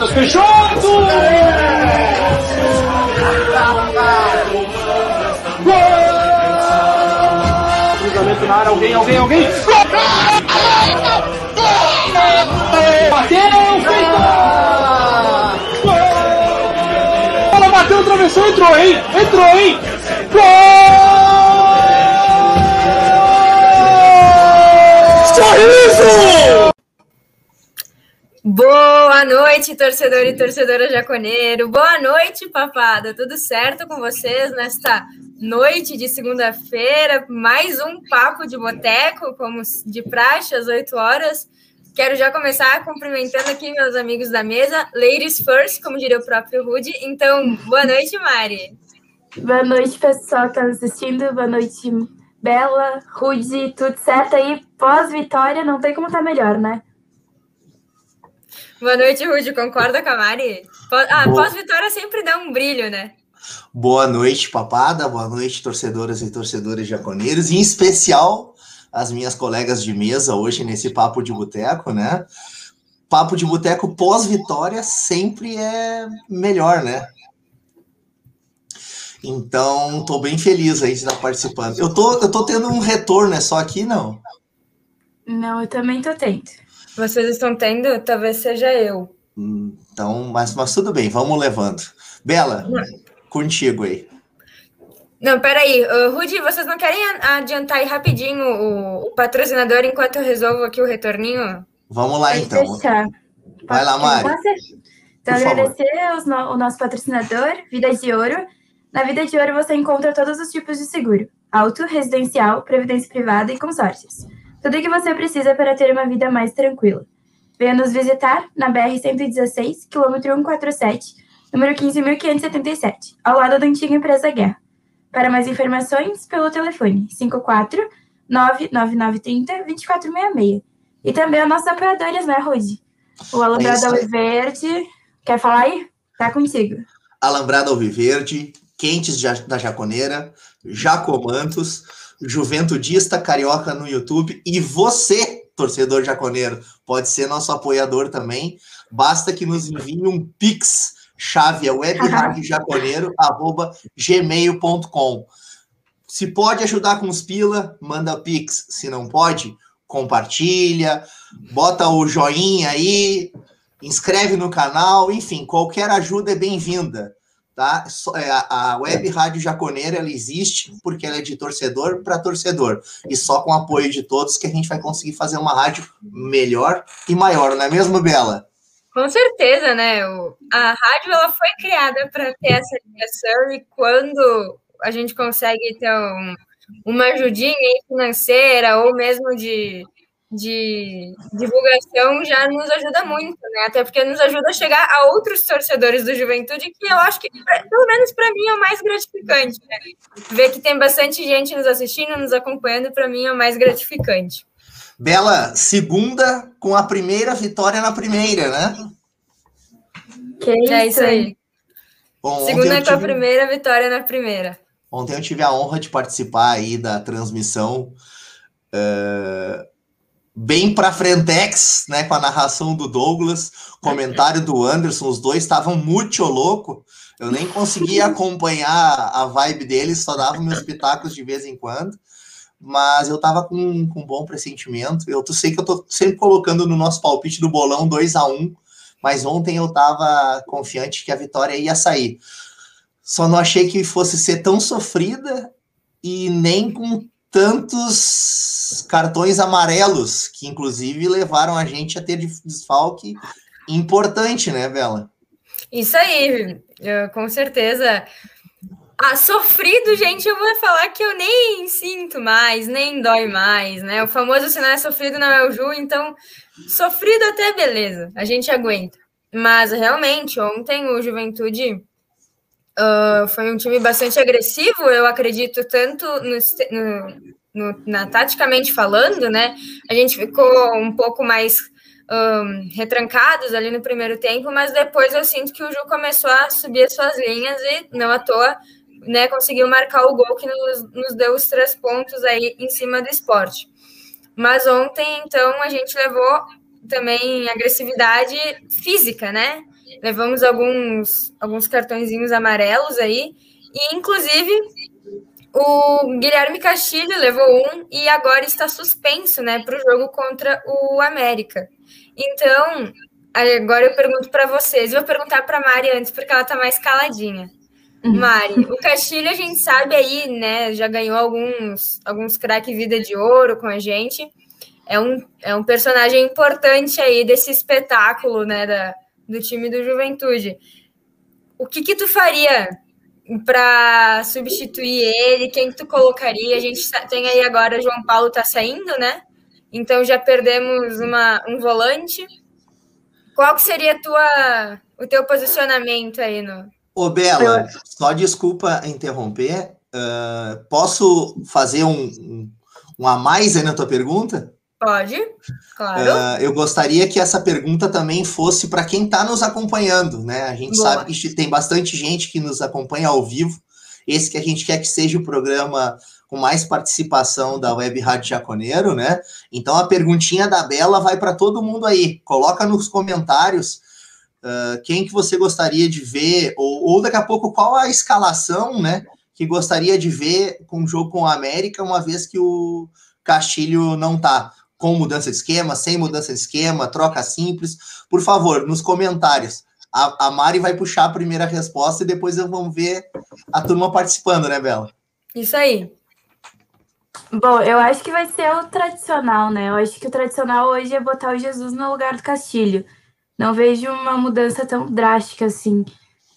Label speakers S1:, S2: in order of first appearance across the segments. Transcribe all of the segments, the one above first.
S1: Matheus Peixoto! Gol! Cruzamento na área, alguém, alguém, alguém! Bateu, feito! Bola bateu, atravessou, entrou, hein? Entrou, hein? Gol! Sorriso!
S2: Boa noite, torcedor e torcedora jaconeiro. Boa noite, papada. Tudo certo com vocês nesta noite de segunda-feira? Mais um papo de boteco, como de praxe, às 8 horas. Quero já começar cumprimentando aqui meus amigos da mesa. Ladies first, como diria o próprio Rude. Então, boa noite, Mari.
S3: Boa noite, pessoal que está assistindo. Boa noite, Bela, Rude, tudo certo aí? Pós-vitória, não tem como estar tá melhor, né?
S2: Boa noite, Rude. Concorda com a Mari? Ah, pós-vitória sempre dá um brilho, né?
S4: Boa noite, papada. Boa noite, torcedoras e torcedores jaconeiros. Em especial, as minhas colegas de mesa hoje nesse Papo de Boteco, né? Papo de Boteco pós-vitória sempre é melhor, né? Então, tô bem feliz aí de estar participando. Eu tô, eu tô tendo um retorno, é só aqui, não?
S3: Não, eu também tô tendo.
S2: Vocês estão tendo? Talvez seja eu.
S4: Então, mas, mas tudo bem, vamos levando. Bela, não. contigo aí.
S2: Não, peraí. Uh, Rudy, vocês não querem adiantar aí rapidinho o, o, patrocinador enquanto eu resolvo aqui o retorninho?
S4: Vamos lá,
S3: Pode
S4: então.
S3: Deixar.
S4: Vai lá, Mari.
S3: Então, Por agradecer no, o nosso patrocinador, Vida de Ouro. Na Vida de Ouro você encontra todos os tipos de seguro: auto, residencial, previdência privada e consórcios. Tudo o que você precisa para ter uma vida mais tranquila. Venha nos visitar na BR-116, quilômetro 147, número 15.577, ao lado da antiga empresa Guerra. Para mais informações, pelo telefone 54 99930 2466. E também os nossos apoiadores, né, Rude? O Alambrado é Alviverde. Quer falar aí? Tá contigo.
S4: Alambrado Alviverde, Quentes da Jaconeira, Jacomantos, Juventudista Carioca no YouTube e você, torcedor jaconeiro, pode ser nosso apoiador também. Basta que nos envie um pix, chave é webradiojaconeiro@gmail.com. Se pode ajudar com os pila, manda pix. Se não pode, compartilha, bota o joinha aí, inscreve no canal, enfim, qualquer ajuda é bem-vinda. Tá? A Web Rádio Jaconeira ela existe porque ela é de torcedor para torcedor. E só com o apoio de todos que a gente vai conseguir fazer uma rádio melhor e maior, não é mesmo, Bela?
S2: Com certeza, né? A rádio ela foi criada para ter essa ligação e quando a gente consegue ter um, uma ajudinha financeira ou mesmo de, de divulgação já nos ajuda muito, né? Até porque nos ajuda a chegar a outros torcedores do Juventude, que eu acho que, pelo menos para mim, é o mais gratificante. Né? Ver que tem bastante gente nos assistindo, nos acompanhando, para mim é o mais gratificante.
S4: Bela, segunda com a primeira vitória na primeira, né?
S2: Que isso, é isso aí. Bom, segunda tive... com a primeira vitória na primeira.
S4: Ontem eu tive a honra de participar aí da transmissão. Uh bem para frentex, né, com a narração do Douglas, comentário do Anderson, os dois estavam muito louco. Eu nem conseguia acompanhar a vibe deles, só dava meus pitacos de vez em quando. Mas eu tava com, com um bom pressentimento. Eu sei que eu tô sempre colocando no nosso palpite do bolão 2 a 1 mas ontem eu tava confiante que a vitória ia sair. Só não achei que fosse ser tão sofrida e nem com tantos cartões amarelos, que inclusive levaram a gente a ter desfalque importante, né, Bela?
S2: Isso aí, eu, com certeza. Ah, sofrido, gente, eu vou falar que eu nem sinto mais, nem dói mais, né? O famoso não é sofrido não é o Ju, então sofrido até beleza, a gente aguenta. Mas realmente, ontem o Juventude Uh, foi um time bastante agressivo, eu acredito, tanto no, no, no, na taticamente falando, né? A gente ficou um pouco mais um, retrancados ali no primeiro tempo, mas depois eu sinto que o Ju começou a subir as suas linhas e não à toa, né? Conseguiu marcar o gol que nos, nos deu os três pontos aí em cima do esporte. Mas ontem, então, a gente levou também agressividade física, né? Levamos alguns, alguns cartõezinhos amarelos aí, e inclusive o Guilherme Castilho levou um e agora está suspenso, né, para o jogo contra o América. Então, agora eu pergunto para vocês, vou perguntar para a Mari antes, porque ela está mais caladinha. Uhum. Mari, o Castilho a gente sabe aí, né? Já ganhou alguns, alguns craque vida de ouro com a gente. É um, é um personagem importante aí desse espetáculo, né? Da, do time do Juventude. O que que tu faria para substituir ele? Quem tu colocaria? A gente tem aí agora João Paulo tá saindo, né? Então já perdemos uma, um volante. Qual que seria tua, o teu posicionamento aí no,
S4: Ô, Bela, só desculpa interromper. Uh, posso fazer um, um, um, a mais aí na tua pergunta?
S2: Pode, claro.
S4: Uh, eu gostaria que essa pergunta também fosse para quem está nos acompanhando, né? A gente Boa. sabe que tem bastante gente que nos acompanha ao vivo. Esse que a gente quer que seja o programa com mais participação da Web Rádio Jaconeiro, né? Então a perguntinha da Bela vai para todo mundo aí. Coloca nos comentários Uh, quem que você gostaria de ver, ou, ou daqui a pouco qual a escalação, né, que gostaria de ver com o jogo com a América, uma vez que o Castilho não tá com mudança de esquema, sem mudança de esquema, troca simples. Por favor, nos comentários. A, a Mari vai puxar a primeira resposta e depois vamos ver a turma participando, né, Bela?
S2: Isso aí.
S3: Bom, eu acho que vai ser o tradicional, né? Eu acho que o tradicional hoje é botar o Jesus no lugar do Castilho. Não vejo uma mudança tão drástica assim.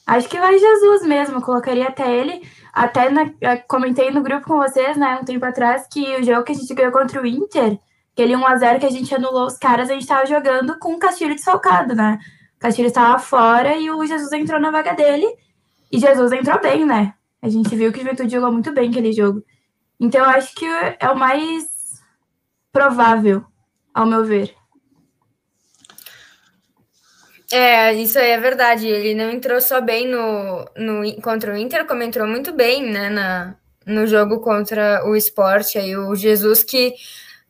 S3: Acho que vai Jesus mesmo, colocaria até ele. Até na, comentei no grupo com vocês, né, um tempo atrás, que o jogo que a gente ganhou contra o Inter, aquele 1x0 que a gente anulou os caras, a gente tava jogando com o Castilho desfalcado, né? O Castilho estava fora e o Jesus entrou na vaga dele. E Jesus entrou bem, né? A gente viu que o Juventude jogou muito bem aquele jogo. Então, eu acho que é o mais provável, ao meu ver.
S2: É, isso aí é verdade. Ele não entrou só bem no, no contra o Inter, como entrou muito bem, né, na, no jogo contra o esporte. Aí o Jesus que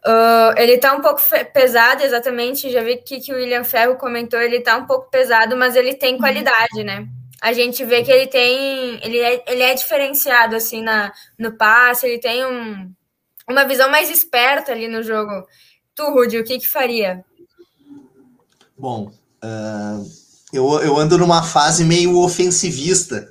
S2: uh, ele tá um pouco pesado, exatamente. Já vi que, que o William Ferro comentou, ele tá um pouco pesado, mas ele tem qualidade, né? A gente vê que ele tem. Ele é, ele é diferenciado assim na, no passe, ele tem um, uma visão mais esperta ali no jogo. Tu, Rudy, o que que faria?
S4: Bom, Uh, eu, eu ando numa fase meio ofensivista,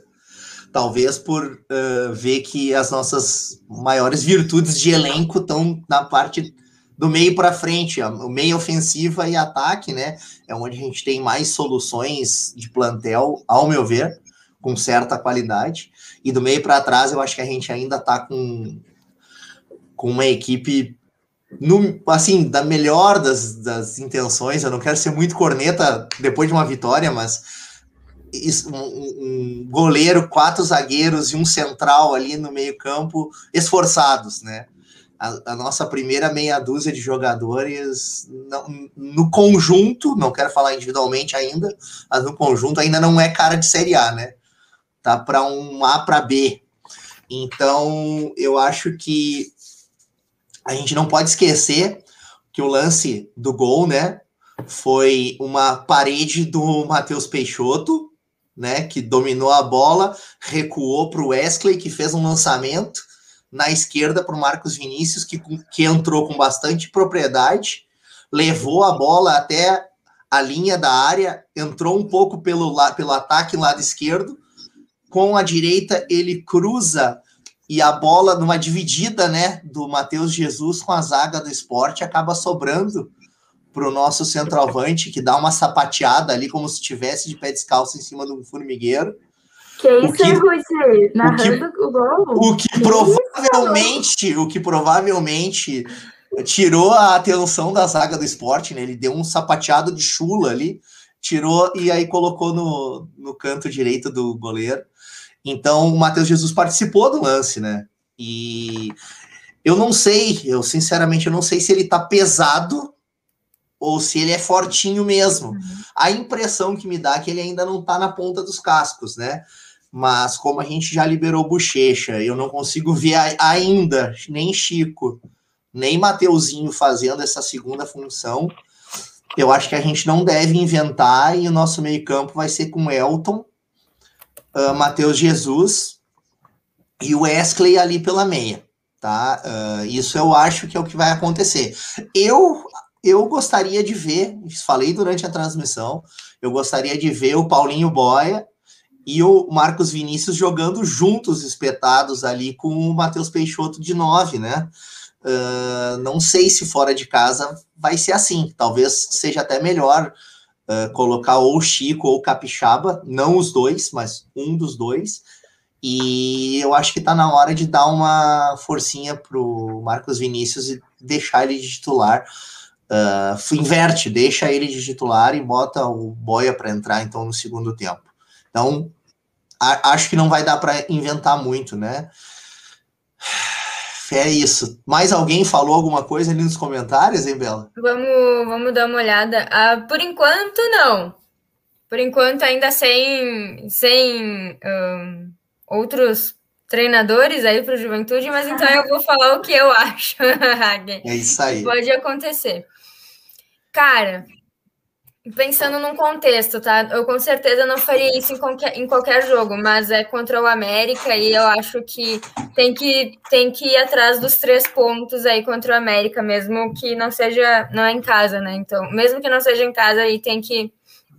S4: talvez por uh, ver que as nossas maiores virtudes de elenco estão na parte do meio para frente, o meio ofensiva e ataque, né? É onde a gente tem mais soluções de plantel, ao meu ver, com certa qualidade. E do meio para trás, eu acho que a gente ainda está com, com uma equipe no, assim, da melhor das, das intenções, eu não quero ser muito corneta depois de uma vitória, mas isso, um, um, goleiro, quatro zagueiros e um central ali no meio-campo esforçados, né? A, a, nossa primeira meia dúzia de jogadores não, no conjunto, não quero falar individualmente ainda, mas no conjunto ainda não é cara de Série A, né? Tá para um A para B. Então, eu acho que a gente não pode esquecer que o lance do gol, né, foi uma parede do Matheus Peixoto, né, que dominou a bola, recuou para o Wesley, que fez um lançamento na esquerda para o Marcos Vinícius, que, que entrou com bastante propriedade, levou a bola até a linha da área, entrou um pouco pelo, pelo ataque lado esquerdo, com a direita ele cruza e a bola numa dividida, né, do Matheus Jesus com a zaga do esporte acaba sobrando para o nosso centroavante, que dá uma sapateada ali, como se estivesse de pé descalço em cima do formigueiro.
S3: Que isso, que, Rui, narrando o, que, o gol.
S4: O que, que provavelmente, isso? o que provavelmente tirou a atenção da zaga do esporte, né? Ele deu um sapateado de chula ali, tirou e aí colocou no, no canto direito do goleiro. Então, o Matheus Jesus participou do lance, né? E eu não sei, eu sinceramente eu não sei se ele tá pesado ou se ele é fortinho mesmo. Uhum. A impressão que me dá é que ele ainda não tá na ponta dos cascos, né? Mas como a gente já liberou bochecha, eu não consigo ver ainda nem Chico, nem Mateuzinho fazendo essa segunda função. eu acho que a gente não deve inventar e o nosso meio-campo vai ser com Elton, uh, Matheus Jesus e o Wesley ali pela meia, tá? Uh, isso eu acho que é o que vai acontecer. Eu eu gostaria de ver, falei durante a transmissão, eu gostaria de ver o Paulinho Boia e o Marcos Vinícius jogando juntos, espetados ali com o Matheus Peixoto de 9, né? Uh, não sei se fora de casa vai ser assim. Talvez seja até melhor uh, colocar ou Chico ou Capixaba, não os dois, mas um dos dois. E eu acho que está na hora de dar uma forcinha pro Marcos Vinícius e deixar ele de titular. Uh, inverte, deixa ele de titular e bota o Boia para entrar então no segundo tempo. Então, a, acho que não vai dar para inventar muito, né? É isso. Mais alguém falou alguma coisa ali nos comentários, hein, Bela?
S2: Vamos, vamos dar uma olhada. Ah, por enquanto, não. Por enquanto, ainda sem, sem um, outros treinadores aí para o Juventude, mas então eu vou falar o que eu acho.
S4: é isso aí.
S2: Pode acontecer. Cara, Pensando num contexto, tá? Eu com certeza não faria isso em qualquer, em qualquer jogo, mas é contra o América e eu acho que tem que tem que ir atrás dos três pontos aí contra o América, mesmo que não seja não é em casa, né? Então, mesmo que não seja em casa, aí tem que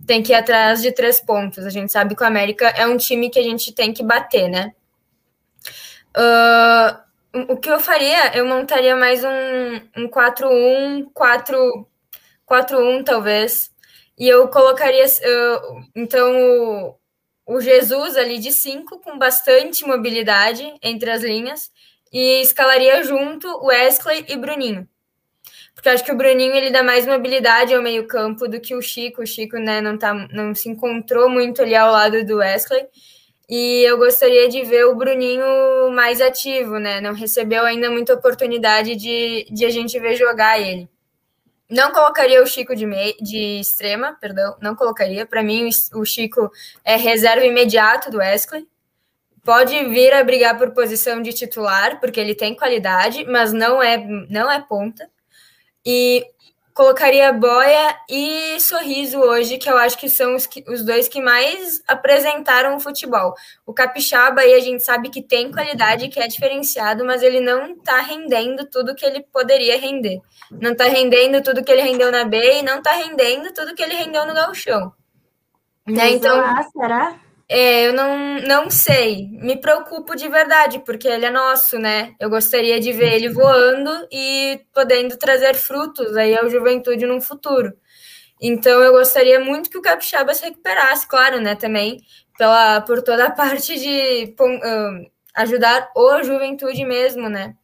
S2: tem que ir atrás de três pontos. A gente sabe que o América é um time que a gente tem que bater, né? Uh, o que eu faria? Eu montaria mais um, um 4-1, 4-1 talvez e eu colocaria, uh, então, o, o Jesus ali de 5, com bastante mobilidade entre as linhas, e escalaria junto o Wesley e Bruninho. Porque acho que o Bruninho ele dá mais mobilidade ao meio-campo do que o Chico. O Chico né, não, tá, não se encontrou muito ali ao lado do Wesley. E eu gostaria de ver o Bruninho mais ativo, né? Não recebeu ainda muita oportunidade de, de a gente ver jogar ele. Não colocaria o Chico de, mei, de extrema, perdão, não colocaria. Para mim, o Chico é reserva imediato do Wesley. Pode vir a brigar por posição de titular, porque ele tem qualidade, mas não é, não é ponta. E colocaria Boia e Sorriso hoje, que eu acho que são os, que, os dois que mais apresentaram o futebol. O Capixaba aí a gente sabe que tem qualidade, que é diferenciado, mas ele não está rendendo tudo que ele poderia render. Não está rendendo tudo que ele rendeu na B e não está rendendo tudo que ele rendeu no Gauchão. Né? Então,
S3: será?
S2: É, eu não, não sei. Me preocupo de verdade, porque ele é nosso, né? Eu gostaria de ver ele voando e podendo trazer frutos aí ao juventude no futuro. Então eu gostaria muito que o Capixaba se recuperasse, claro, né? Também pela, por toda a parte de um, ajudar o juventude mesmo, né?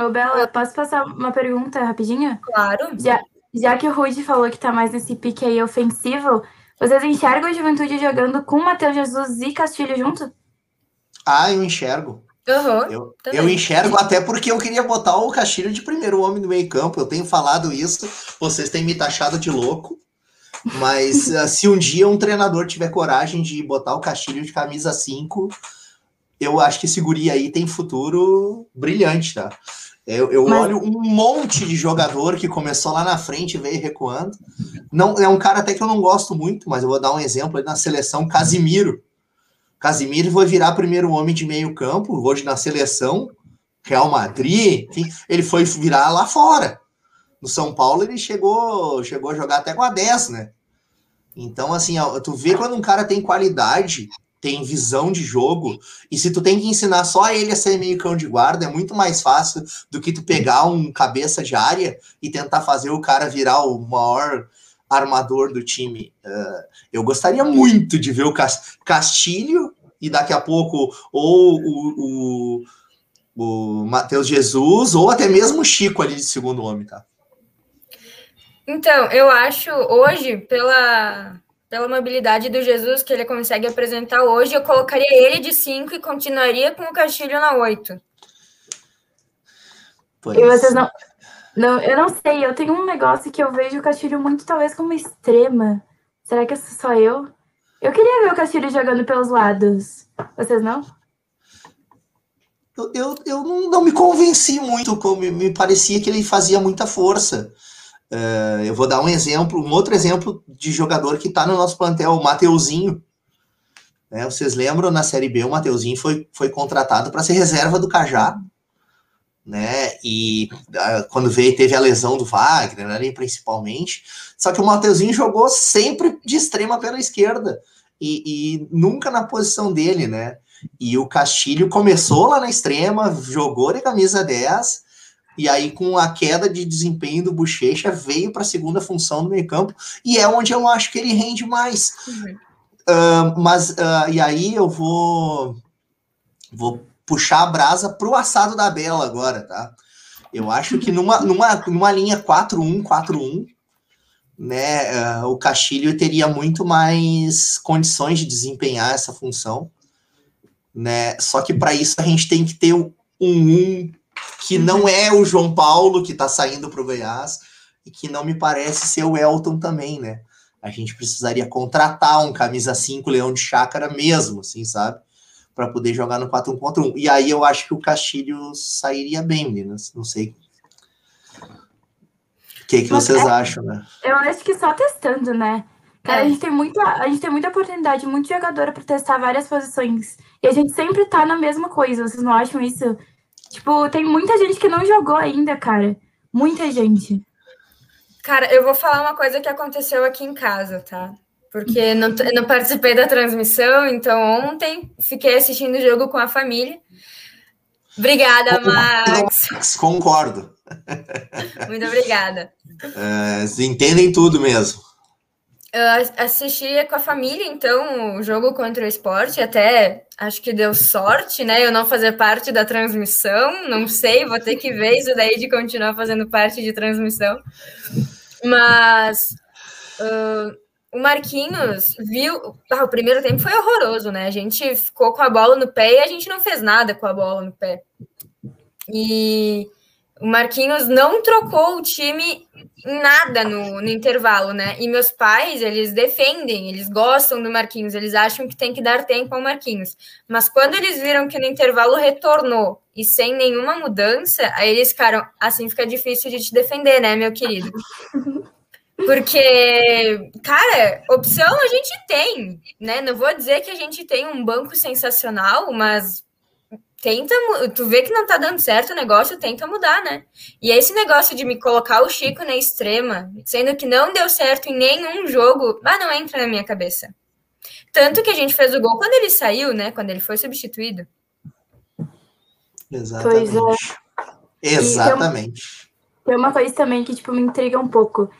S3: Ô, Bela, posso passar uma pergunta rapidinho?
S2: Claro.
S3: Já, já que o Rude falou que tá mais nesse pique aí ofensivo, vocês enxergam a juventude jogando com Matheus Jesus e Castilho junto?
S4: Ah, eu enxergo.
S2: Uhum,
S4: eu, eu, enxergo até porque eu queria botar o Castilho de primeiro homem no meio campo. Eu tenho falado isso, vocês têm me taxado de louco. Mas uh, se um dia um treinador tiver coragem de botar o Castilho de camisa 5, eu acho que esse guri aí tem futuro brilhante, tá? Eu, eu Mas... olho um monte de jogador que começou lá na frente e veio recuando. Não, é um cara até que eu não gosto muito, mas eu vou dar um exemplo na seleção, Casimiro. Casimiro vai virar primeiro homem de meio campo, hoje na seleção, Real Madrid, enfim, ele foi virar lá fora. No São Paulo ele chegou, chegou a jogar até com a 10, né? Então, assim, tu vê quando um cara tem qualidade, tem visão de jogo, e se tu tem que ensinar só ele a ser meio cão de guarda, é muito mais fácil do que tu pegar um cabeça de área e tentar fazer o cara virar o maior armador do time. Uh, eu gostaria muito de ver o Castilho e daqui a pouco ou o, o, o Matheus Jesus ou até mesmo o Chico ali de segundo homem, tá?
S2: Então, eu acho hoje, pela pela mobilidade do Jesus que ele consegue apresentar hoje, eu colocaria ele de 5 e continuaria com o Castilho na 8.
S3: E vocês não, não. Eu não sei, eu tenho um negócio que eu vejo o Castilho muito, talvez, como extrema. Será que é só eu? Eu queria ver o Castilho jogando pelos lados. Vocês não?
S4: Eu, eu, eu não, não me convenci muito, como me parecia que ele fazia muita força. Uh, eu vou dar um exemplo, um outro exemplo de jogador que está no nosso plantel, o Mateuzinho. Né, vocês lembram, na Série B, o Mateuzinho foi, foi contratado para ser reserva do Cajá. Né, e uh, quando veio, teve a lesão do Wagner, ali principalmente. Só que o Mateuzinho jogou sempre de extrema pela esquerda. E, e nunca na posição dele, né? E o Castilho começou lá na extrema, jogou de camisa 10, e aí, com a queda de desempenho do Bochecha, veio para a segunda função do meio-campo, e é onde eu acho que ele rende mais. Uhum. Uh, mas, uh, e aí eu vou, vou puxar a brasa para o assado da Bela agora, tá? Eu acho que numa, numa, numa linha 4-1, 4-1, né, uh, o Castilho teria muito mais condições de desempenhar essa função, né? Só que para isso a gente tem que ter um 1 que não é o João Paulo que está saindo para o Goiás e que não me parece ser o Elton também, né? A gente precisaria contratar um camisa 5 Leão de Chácara mesmo, assim, sabe? Para poder jogar no 4 1 contra 1. E aí eu acho que o Castilho sairia bem, meninas. Não sei. O que, que vocês é, acham, né?
S3: Eu acho que só testando, né? Cara, é. a, gente tem muita, a gente tem muita oportunidade, muito jogador para testar várias posições. E a gente sempre tá na mesma coisa, vocês não acham isso? Tipo, tem muita gente que não jogou ainda, cara. Muita gente.
S2: Cara, eu vou falar uma coisa que aconteceu aqui em casa, tá? Porque não, não participei da transmissão, então ontem fiquei assistindo o jogo com a família. Obrigada, Max.
S4: Concordo.
S2: Muito obrigada.
S4: É, entendem tudo mesmo.
S2: Eu assisti com a família, então, o jogo contra o esporte, até acho que deu sorte, né? Eu não fazer parte da transmissão, não sei, vou ter que ver isso daí de continuar fazendo parte de transmissão. Mas uh, o Marquinhos viu. Ah, o primeiro tempo foi horroroso, né? A gente ficou com a bola no pé e a gente não fez nada com a bola no pé. E o Marquinhos não trocou o time nada no, no, intervalo, né? E meus pais, eles defendem, eles gostam do Marquinhos, eles acham que tem que dar tempo ao Marquinhos. Mas quando eles viram que no intervalo retornou e sem nenhuma mudança, aí eles ficaram, assim fica difícil de te defender, né, meu querido? Porque, cara, opção a gente tem, né? Não vou dizer que a gente tem um banco sensacional, mas tenta, tu vê que não tá dando certo o negócio, tenta mudar, né? E esse negócio de me colocar o Chico na extrema, sendo que não deu certo em nenhum jogo, ah, não entra na minha cabeça. Tanto que a gente fez o gol quando ele saiu, né? Quando ele foi substituído.
S4: Exatamente. Pois é. Exatamente.
S3: Tem uma coisa também que, tipo, me intriga um pouco.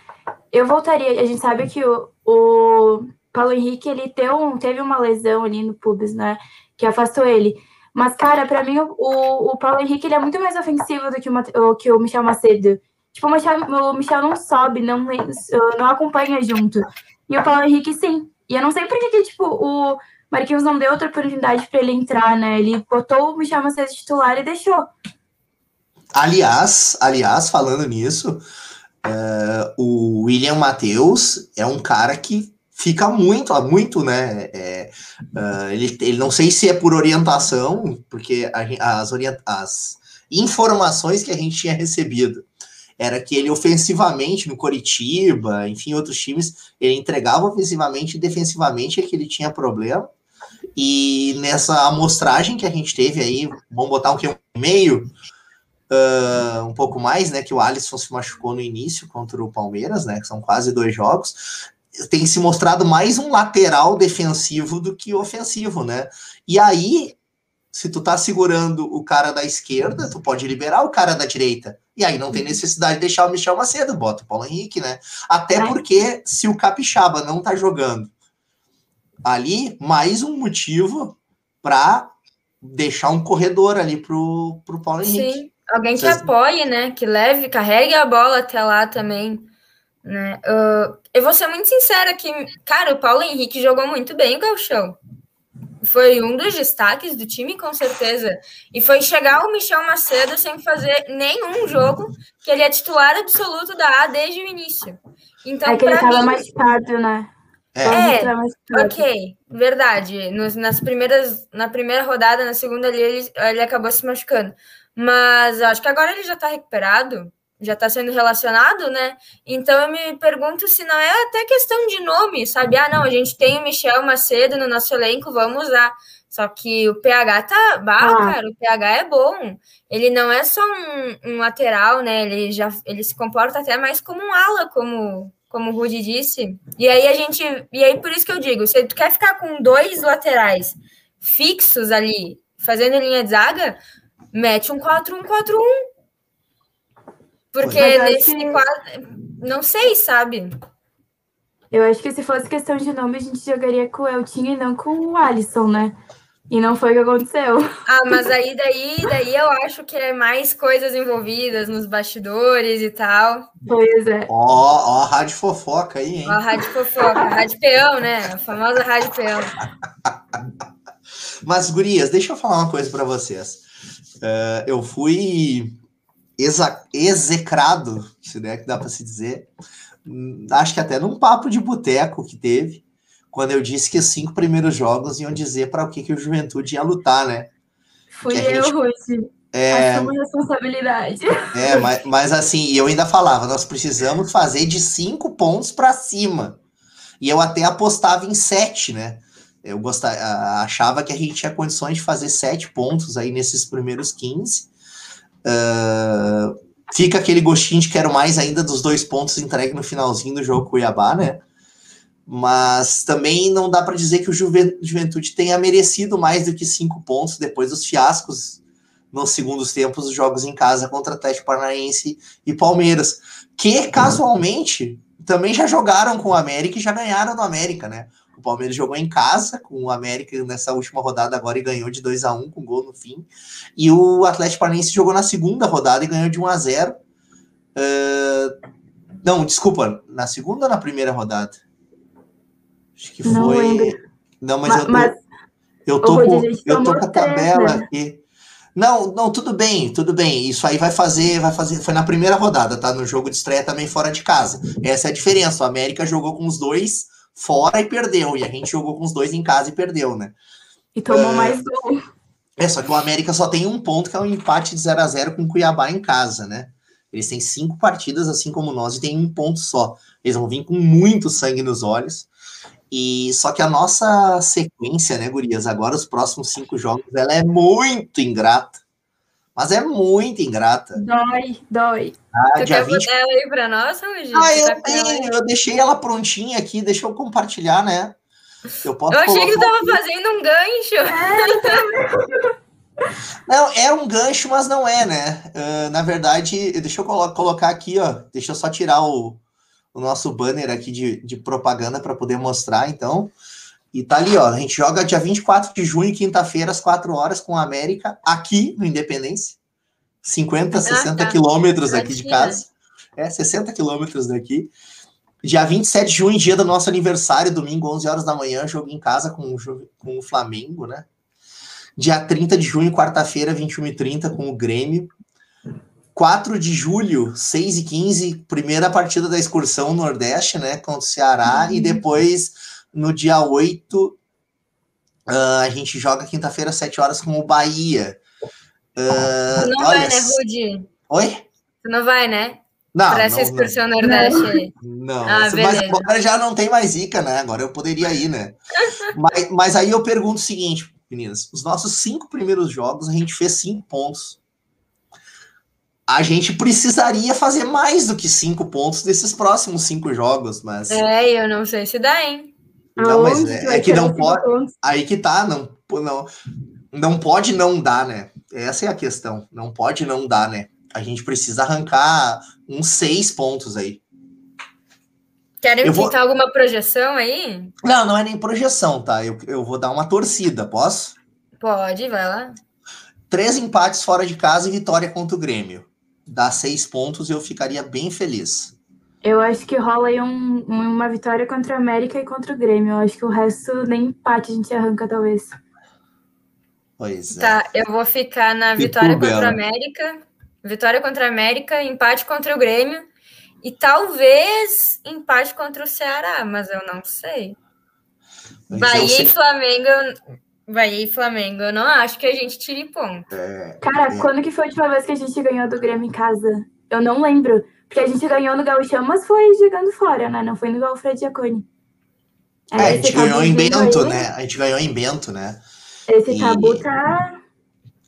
S3: Eu voltaria, a gente sabe que o, o Paulo Henrique, ele teve, um, teve uma lesão ali no pubis, né? Que afastou ele. Mas, cara, para mim, o, o Paulo Henrique ele é muito mais ofensivo do que o, que o Michel Macedo. Tipo, o Michel, o Michel não sobe, não, não acompanha junto. E o Paulo Henrique, sim. E eu não sei por que, tipo, o Marquinhos não deu outra oportunidade para ele entrar, né? Ele botou o Michel Macedo titular e deixou.
S4: Aliás, aliás, falando nisso, uh, o William Matheus é um cara que fica muito, muito, né? É, uh, ele, ele não sei se é por orientação, porque a, as, as informações que a gente tinha recebido era que ele ofensivamente no Coritiba, enfim, outros times, ele entregava ofensivamente e defensivamente é que ele tinha problema. E nessa amostragem que a gente teve aí, vamos botar um que meio, uh, um pouco mais, né? Que o Alisson se machucou no início contra o Palmeiras, né? Que são quase dois jogos tem se mostrado mais um lateral defensivo do que ofensivo, né? E aí, se tu tá segurando o cara da esquerda, tu pode liberar o cara da direita. E aí não tem necessidade de deixar o Michel Macedo, bota o Paulo Henrique, né? Até porque se o Capixaba não tá jogando ali, mais um motivo para deixar um corredor ali pro, pro Paulo Henrique. Sim,
S2: alguém que Vocês... apoie, né? Que leve, carregue a bola até lá também. Né? Uh, eu vou ser muito sincera que, cara, o Paulo Henrique jogou muito bem o Galchão. Foi um dos destaques do time, com certeza. E foi chegar o Michel Macedo sem fazer nenhum jogo, que ele é titular absoluto da A desde o início. Então,
S3: é que ele estava mim... mais tarde, né?
S2: É, é ok, verdade. Nos, nas primeiras, na primeira rodada, na segunda ali, ele, ele acabou se machucando. Mas acho que agora ele já está recuperado já está sendo relacionado, né? Então eu me pergunto se não é até questão de nome, sabe? Ah, não, a gente tem o Michel Macedo no nosso elenco, vamos usar. Só que o PH tá. Bah, ah. cara, o PH é bom. Ele não é só um, um, lateral, né? Ele já ele se comporta até mais como um ala, como, como o Rudy disse. E aí a gente. E aí, por isso que eu digo, se tu quer ficar com dois laterais fixos ali, fazendo linha de zaga, mete um 4-1-4-1. Porque nesse que... quadro. Não sei, sabe?
S3: Eu acho que se fosse questão de nome, a gente jogaria com o Eltinho e não com o Alisson, né? E não foi o que aconteceu.
S2: Ah, mas aí daí, daí eu acho que é mais coisas envolvidas nos bastidores e tal.
S3: Pois é.
S4: Ó, ó, a rádio fofoca aí, hein?
S2: Ó, a rádio fofoca, a rádio peão, né? A famosa rádio peão.
S4: mas, gurias, deixa eu falar uma coisa para vocês. Uh, eu fui execrado, se der que dá para se dizer, hum, acho que até num papo de boteco que teve, quando eu disse que os cinco primeiros jogos iam dizer para o que, que o Juventude ia lutar, né?
S3: Fui eu, gente... Ruth. É, Assumo responsabilidade.
S4: É, mas, mas assim, eu ainda falava, nós precisamos fazer de cinco pontos para cima. E eu até apostava em sete, né? Eu gostava, achava que a gente tinha condições de fazer sete pontos aí nesses primeiros 15. Uh, fica aquele gostinho de quero mais ainda dos dois pontos entregue no finalzinho do jogo Cuiabá, né? mas também não dá para dizer que o Juventude tenha merecido mais do que cinco pontos depois dos fiascos nos segundos tempos dos jogos em casa contra Atlético Paranaense e Palmeiras, que casualmente também já jogaram com o América e já ganharam do América, né? O Palmeiras jogou em casa com o América nessa última rodada agora e ganhou de 2 a 1 com gol no fim. E o Atlético Paranaense jogou na segunda rodada e ganhou de 1 a 0. Uh, não, desculpa, na segunda ou na primeira rodada? Acho que não foi. Lembro. Não, mas, mas, eu tô, mas, eu tô, com, eu tô com a tabela né? aqui. Não, não, tudo bem, tudo bem. Isso aí vai fazer, vai fazer. Foi na primeira rodada, tá? No jogo de estreia também fora de casa. Essa é a diferença. O América jogou com os dois fora e perdeu. E a gente jogou com os dois em casa e perdeu, né?
S3: E tomou uh, mais gol.
S4: É, só que o América só tem um ponto, que é um empate de 0 a 0 com o Cuiabá em casa, né? Eles têm cinco partidas, assim como nós, e tem um ponto só. Eles vão vir com muito sangue nos olhos. E só que a nossa sequência, né, Gurias? Agora os próximos cinco jogos, ela é muito ingrata. Mas é muito ingrata.
S3: Dói, dói.
S2: Ah, tu quer 20... ela aí pra nós, Luigi?
S4: Ah, eu, tá tenho, eu deixei ela prontinha aqui, deixa eu compartilhar, né?
S2: Eu, posso eu achei que tu tava aqui. fazendo um gancho. É.
S4: Não, é um gancho, mas não é, né? Uh, na verdade, deixa eu colo colocar aqui, ó. Deixa eu só tirar o, o nosso banner aqui de, de propaganda para poder mostrar, então. E tá ali, ó. A gente joga dia 24 de junho, quinta-feira, às 4 horas, com a América, aqui no Independência. 50, ah, 60 tá. quilômetros daqui de casa. É, 60 quilômetros daqui. Dia 27 de junho, dia do nosso aniversário, domingo, 11 horas da manhã, jogo em casa com, com o Flamengo, né? Dia 30 de junho, quarta-feira, 21h30, com o Grêmio. 4 de julho, 6 e 15, primeira partida da excursão Nordeste, né, contra o Ceará, uhum. e depois, no dia 8, uh, ah, a gente joga quinta-feira, 7 horas, com o Bahia.
S2: Uh, não olha, vai, né, Rudy?
S4: Oi?
S2: Você não vai, né?
S4: Não,
S2: Para essa excursão não. Nordeste.
S4: Não, ah, mas agora já não tem mais Ica, né? Agora eu poderia ir, né? mas, mas aí eu pergunto o seguinte, meninas: os nossos cinco primeiros jogos a gente fez cinco pontos a gente precisaria fazer mais do que cinco pontos desses próximos cinco jogos, mas.
S2: É, eu não sei se dá, hein?
S4: Não, mas é, é que não pode. Pontos? Aí que tá, não, não, não pode não dar, né? Essa é a questão. Não pode não dar, né? A gente precisa arrancar uns seis pontos aí.
S2: Querem eu vou... alguma projeção aí?
S4: Não, não é nem projeção, tá? Eu, eu vou dar uma torcida, posso?
S2: Pode, vai lá.
S4: Três empates fora de casa e vitória contra o Grêmio dar seis pontos, eu ficaria bem feliz.
S3: Eu acho que rola aí um, uma vitória contra a América e contra o Grêmio. Eu acho que o resto nem empate a gente arranca, talvez.
S4: Pois é.
S2: Tá, eu vou ficar na vitória contra a América, vitória contra a América, empate contra o Grêmio e talvez empate contra o Ceará, mas eu não sei. Mas Bahia sei... e Flamengo, Bahia e Flamengo, eu não acho que a gente tire ponto.
S3: É, Cara, é... quando que foi a última vez que a gente ganhou do Grêmio em casa? Eu não lembro. Porque a gente ganhou no Gauchão, mas foi jogando fora, né? Não foi no Alfredo Giacone.
S4: É, é a gente ganhou em Bento, aí, né? A gente ganhou em Bento, né?
S3: Esse e... tabu tá.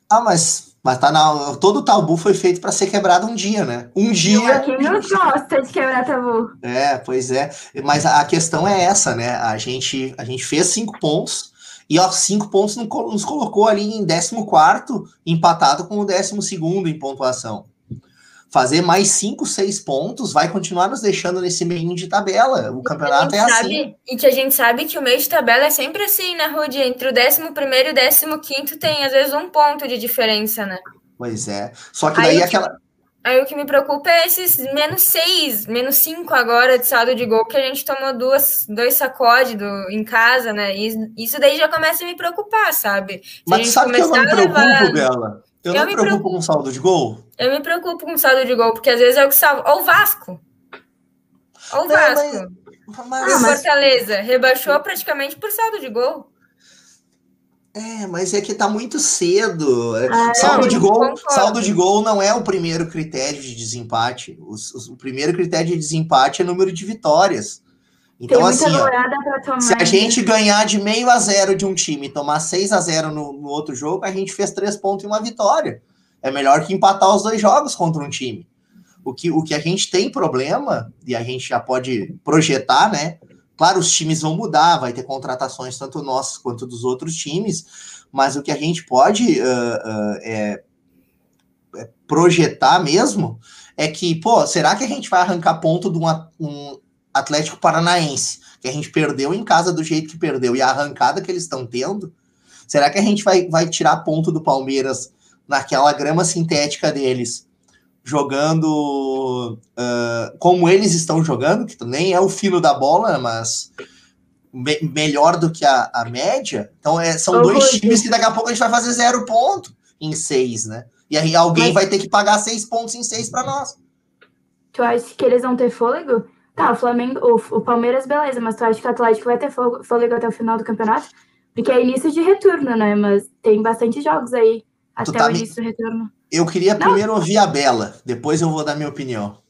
S4: Ah, mas, mas tá na. Todo tabu foi feito para ser quebrado um dia, né? Um dia.
S3: Quem não gosta de quebrar tabu?
S4: É, pois é. Mas a questão é essa, né? A gente, a gente fez cinco pontos. E ó, cinco pontos nos colocou ali em 14, empatado com o 12 em pontuação fazer mais 5, 6 pontos vai continuar nos deixando nesse meio de tabela. O campeonato é
S2: sabe,
S4: assim.
S2: E que a gente sabe que o meio de tabela é sempre assim, né, Rudy? Entre o 11 e o 15 tem, às vezes, um ponto de diferença, né?
S4: Pois é. Só que daí
S2: aí,
S4: aquela.
S2: Aí o que me preocupa é esses menos 6, menos 5 agora de saldo de gol, que a gente tomou duas, dois sacodes do, em casa, né? E isso daí já começa a me preocupar, sabe?
S4: Se Mas sabe que eu não me preocupo, levar... Bela? Eu, eu não me preocupo, preocupo com saldo de gol?
S2: Eu me preocupo com saldo de gol, porque às vezes é o que salva. Ou o Vasco. Ou o Vasco. Mas, mas... Fortaleza rebaixou praticamente por saldo de gol.
S4: É, mas é que tá muito cedo. Ah, saldo, de gol, saldo de gol não é o primeiro critério de desempate. O, o, o primeiro critério de desempate é número de vitórias. Então, assim, ó, se a né? gente ganhar de meio a zero de um time e tomar 6 a 0 no, no, outro jogo, a gente fez três pontos e uma vitória. É melhor que empatar os dois jogos contra um time. O que, o que a gente tem problema, e a gente já pode projetar, né? Claro, os times vão mudar, vai ter contratações tanto nossos quanto dos outros times, mas o que a gente pode uh, uh, é, é projetar mesmo é que, pô, será que a gente vai arrancar ponto de uma, um, Atlético Paranaense, que a gente perdeu em casa do jeito que perdeu e a arrancada que eles estão tendo, será que a gente vai, vai tirar ponto do Palmeiras naquela grama sintética deles, jogando uh, como eles estão jogando, que nem é o fino da bola, mas me melhor do que a, a média? Então é, são dois times que daqui a pouco a gente vai fazer zero ponto em seis, né? E aí alguém mas... vai ter que pagar seis pontos em seis para nós.
S3: Tu acha que eles vão ter fôlego? Tá, o Flamengo, o, o Palmeiras, beleza, mas tu acha que o Atlético vai ter fôlego até o final do campeonato? Porque é início de retorno, né? Mas tem bastante jogos aí até tá o início me... do retorno.
S4: Eu queria Não. primeiro ouvir a Bela, depois eu vou dar minha opinião.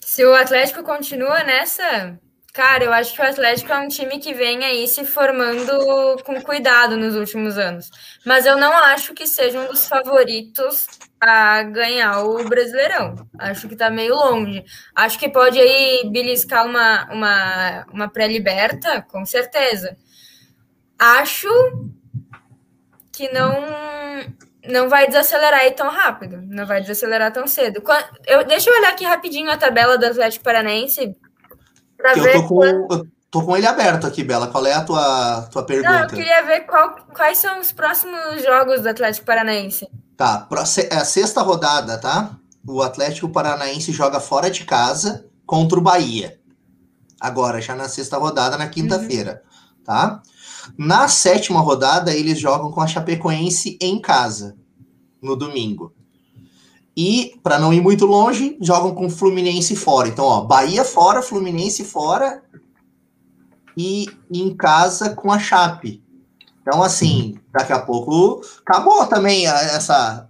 S2: Se o Atlético continua nessa, cara, eu acho que o Atlético é um time que vem aí se formando com cuidado nos últimos anos. Mas eu não acho que seja um dos favoritos a ganhar o Brasileirão. Acho que tá meio longe. Acho que pode aí beliscar uma, uma, uma pré-liberta, com certeza. Acho que não não vai desacelerar aí tão rápido, não vai desacelerar tão cedo. Eu, deixa eu olhar aqui rapidinho a tabela do Atlético Paranaense.
S4: Eu tô, com, quando... eu tô com ele aberto aqui, Bela. Qual é a tua, tua pergunta? Não, eu
S2: queria ver qual, quais são os próximos jogos do Atlético Paranaense.
S4: Tá, é a sexta rodada, tá? O Atlético Paranaense joga fora de casa contra o Bahia. Agora, já na sexta rodada, na quinta-feira, uhum. tá? Na sétima rodada, eles jogam com a Chapecoense em casa, no domingo. E, para não ir muito longe, jogam com o Fluminense fora. Então, ó, Bahia fora, Fluminense fora e em casa com a Chape. Então, assim, daqui a pouco acabou também essa,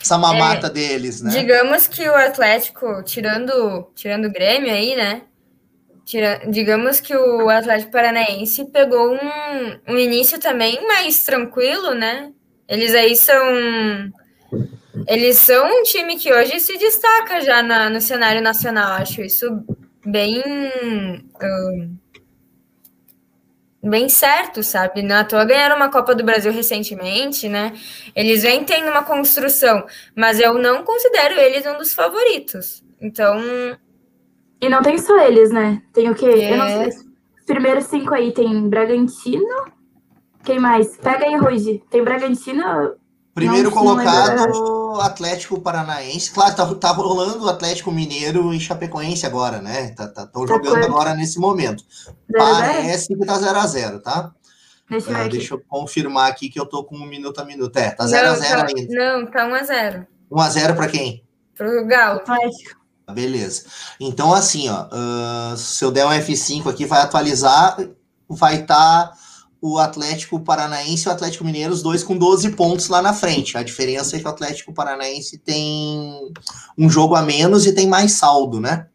S4: essa mamata é, deles, né?
S2: Digamos que o Atlético, tirando, tirando o Grêmio aí, né? Tira, digamos que o Atlético Paranaense pegou um, um início também mais tranquilo, né? Eles aí são. Eles são um time que hoje se destaca já na, no cenário nacional. Acho isso bem. Um, bem certo, sabe? Na é toa ganharam uma Copa do Brasil recentemente, né? Eles vêm tendo uma construção, mas eu não considero eles um dos favoritos. Então.
S3: E não tem só eles, né? Tem o quê? É... Eu não sei. Os primeiros cinco aí tem Bragantino. Quem mais? Pega aí, Ruge. Tem Bragantino,
S4: Primeiro não, colocado, não Atlético Paranaense. Claro, tá, tá rolando o Atlético Mineiro e Chapecoense agora, né? Estão tá, tá, jogando agora nesse momento. Zero Parece zero? que tá 0x0, tá? Deixa, eu, ah, deixa eu confirmar aqui que eu tô com um minuto a minuto. É, tá 0x0 tá,
S2: ainda. Não, tá 1x0.
S4: 1x0 para quem?
S2: Pro Galo.
S4: Beleza. Então, assim, ó, uh, se eu der um F5 aqui, vai atualizar, vai estar. Tá o Atlético Paranaense e o Atlético Mineiro, os dois com 12 pontos lá na frente. A diferença é que o Atlético Paranaense tem um jogo a menos e tem mais saldo, né?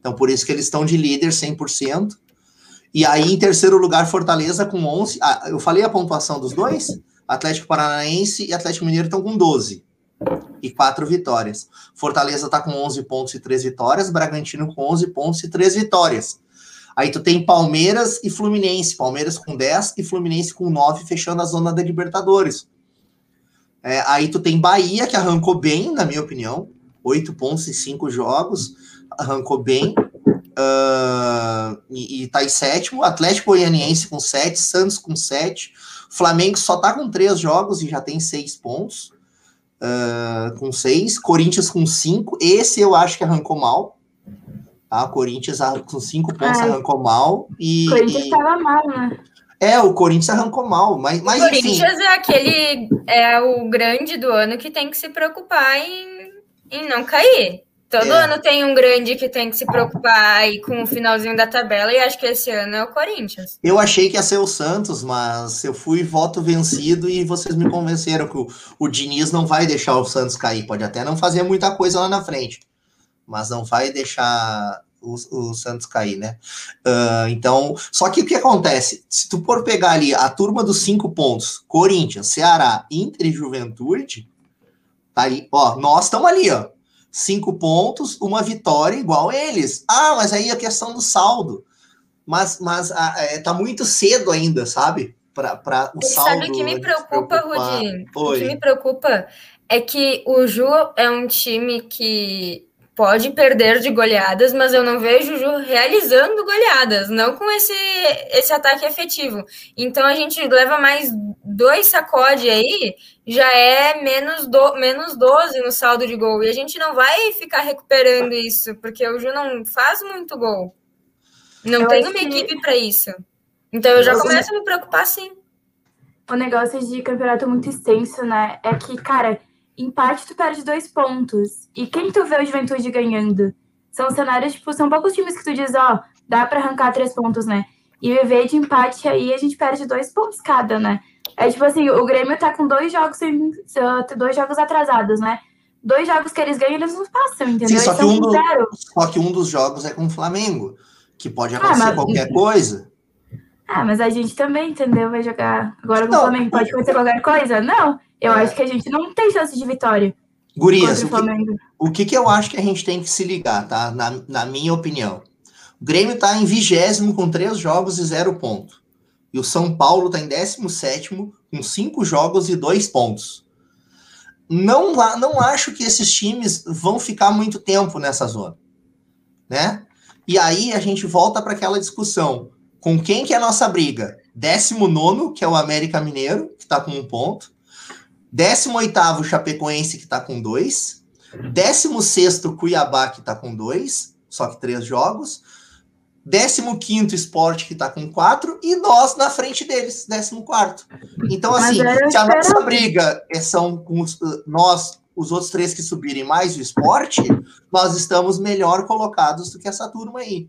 S4: Então, por isso que eles estão de líder 100%. E aí, em terceiro lugar, Fortaleza com 11. Ah, eu falei a pontuação dos dois? Atlético Paranaense e Atlético Mineiro estão com 12 e 4 vitórias. Fortaleza está com 11 pontos e 3 vitórias. Bragantino com 11 pontos e 3 vitórias. Aí tu tem Palmeiras e Fluminense. Palmeiras com 10 e Fluminense com 9, fechando a zona da Libertadores. É, aí tu tem Bahia, que arrancou bem, na minha opinião. 8 pontos em 5 jogos. Arrancou bem. Uh, e, e tá em sétimo. Atlético Goianiense com 7, Santos com 7. Flamengo só tá com 3 jogos e já tem 6 pontos. Uh, com 6. Corinthians com 5. Esse eu acho que arrancou mal. Tá? Corinthians com cinco pontos Ai. arrancou mal. E,
S3: o Corinthians estava mal, né?
S4: É, o Corinthians arrancou mal, mas, mas
S2: O Corinthians enfim. é aquele é o grande do ano que tem que se preocupar em, em não cair. Todo é. ano tem um grande que tem que se preocupar aí com o finalzinho da tabela, e acho que esse ano é o Corinthians.
S4: Eu achei que ia ser o Santos, mas eu fui voto vencido e vocês me convenceram que o, o Diniz não vai deixar o Santos cair. Pode até não fazer muita coisa lá na frente, mas não vai deixar o, o Santos cair, né? Uh, então, só que o que acontece? Se tu for pegar ali a turma dos cinco pontos, Corinthians, Ceará, Inter e Juventude, tá aí, ó, nós estamos ali, ó. Cinco pontos, uma vitória igual eles. Ah, mas aí a questão do saldo. Mas, mas ah, é, tá muito cedo ainda, sabe? Para o saldo.
S2: Sabe o que me preocupa, Rudi? O que me preocupa é que o Ju é um time que pode perder de goleadas, mas eu não vejo o Ju realizando goleadas, não com esse, esse ataque efetivo. Então a gente leva mais dois sacode aí, já é menos, do, menos 12 no saldo de gol. E a gente não vai ficar recuperando isso, porque o Ju não faz muito gol. Não eu tem uma equipe que... para isso. Então eu já começo a me preocupar sim.
S3: O negócio de campeonato muito extenso, né? É que, cara, empate tu perde dois pontos. E quem tu vê o Juventude ganhando? São cenários, tipo, são poucos times que tu diz, ó, dá para arrancar três pontos, né? E viver de empate aí, a gente perde dois pontos cada, né? É tipo assim, o Grêmio tá com dois jogos sem, dois jogos atrasados, né? Dois jogos que eles ganham, eles não passam, entendeu? Sim,
S4: só, que um do, só que um dos jogos é com o Flamengo, que pode ah, acontecer ah, mas... qualquer coisa.
S3: Ah, mas a gente também, entendeu? Vai jogar agora com o Flamengo, pode acontecer qualquer coisa? Não. Eu é. acho que a gente não tem chance de vitória.
S4: Gurias, o, que, o que, que eu acho que a gente tem que se ligar, tá? Na, na minha opinião. O Grêmio tá em vigésimo com três jogos e zero ponto. E o São Paulo tá em décimo sétimo com cinco jogos e dois pontos. Não, não acho que esses times vão ficar muito tempo nessa zona, né? E aí a gente volta para aquela discussão. Com quem que é a nossa briga? Décimo nono, que é o América Mineiro, que está com um ponto. 18º Chapecoense, que está com dois. 16 Cuiabá, que está com dois, só que três jogos. 15 Esporte, que está com quatro. E nós na frente deles, 14. Então, assim, se a nossa briga é, são com os, nós, os outros três que subirem, mais o esporte, nós estamos melhor colocados do que essa turma aí.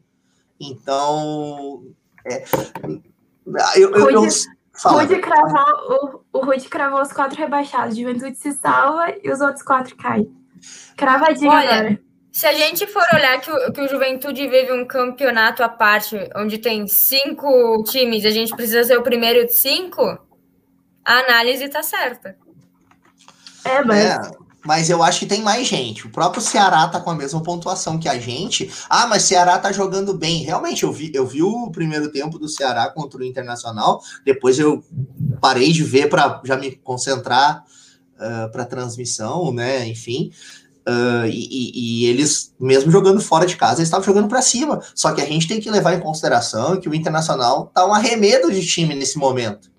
S4: Então, é, eu, eu, eu,
S3: Fala. Rude cravou, o, o Rude cravou os quatro rebaixados. Juventude se salva e os outros quatro caem. Cravadinho Olha, agora.
S2: Se a gente for olhar que o, que o Juventude vive um campeonato à parte, onde tem cinco times e a gente precisa ser o primeiro de cinco, a análise tá certa.
S3: É, mas. É.
S4: Mas eu acho que tem mais gente. O próprio Ceará tá com a mesma pontuação que a gente. Ah, mas Ceará tá jogando bem. Realmente, eu vi, eu vi o primeiro tempo do Ceará contra o Internacional. Depois eu parei de ver para já me concentrar uh, ah, para transmissão, né? Enfim. Uh, e, e, eles, mesmo jogando fora de casa, eles estavam jogando para cima. Só que a gente tem que levar em consideração que o Internacional tá um arremedo de time nesse momento.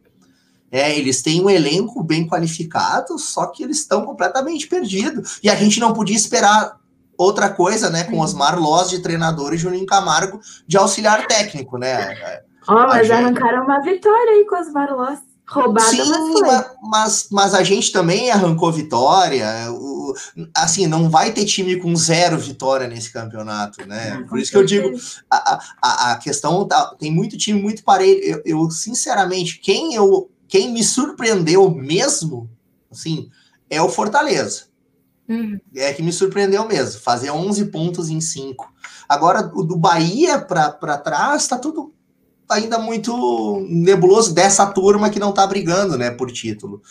S4: É, eles têm um elenco bem qualificado, só que eles estão completamente perdidos. E a gente não podia esperar outra coisa, né, com Osmar Loz de treinador e Juninho Camargo de auxiliar técnico, né?
S3: Ó, oh, mas gente... arrancaram uma vitória aí com Osmar Loz. Roubada,
S4: Sim,
S3: mas,
S4: mas, mas, mas a gente também arrancou vitória. O, assim, não vai ter time com zero vitória nesse campeonato, né? Por isso que eu digo, a, a, a questão tá, tem muito time muito parelho. Eu, eu, sinceramente, quem eu quem me surpreendeu mesmo, assim, é o Fortaleza.
S2: Uhum.
S4: É que me surpreendeu mesmo, fazer 11 pontos em 5. Agora, o do Bahia para trás, tá tudo ainda muito nebuloso dessa turma que não tá brigando, né, por título.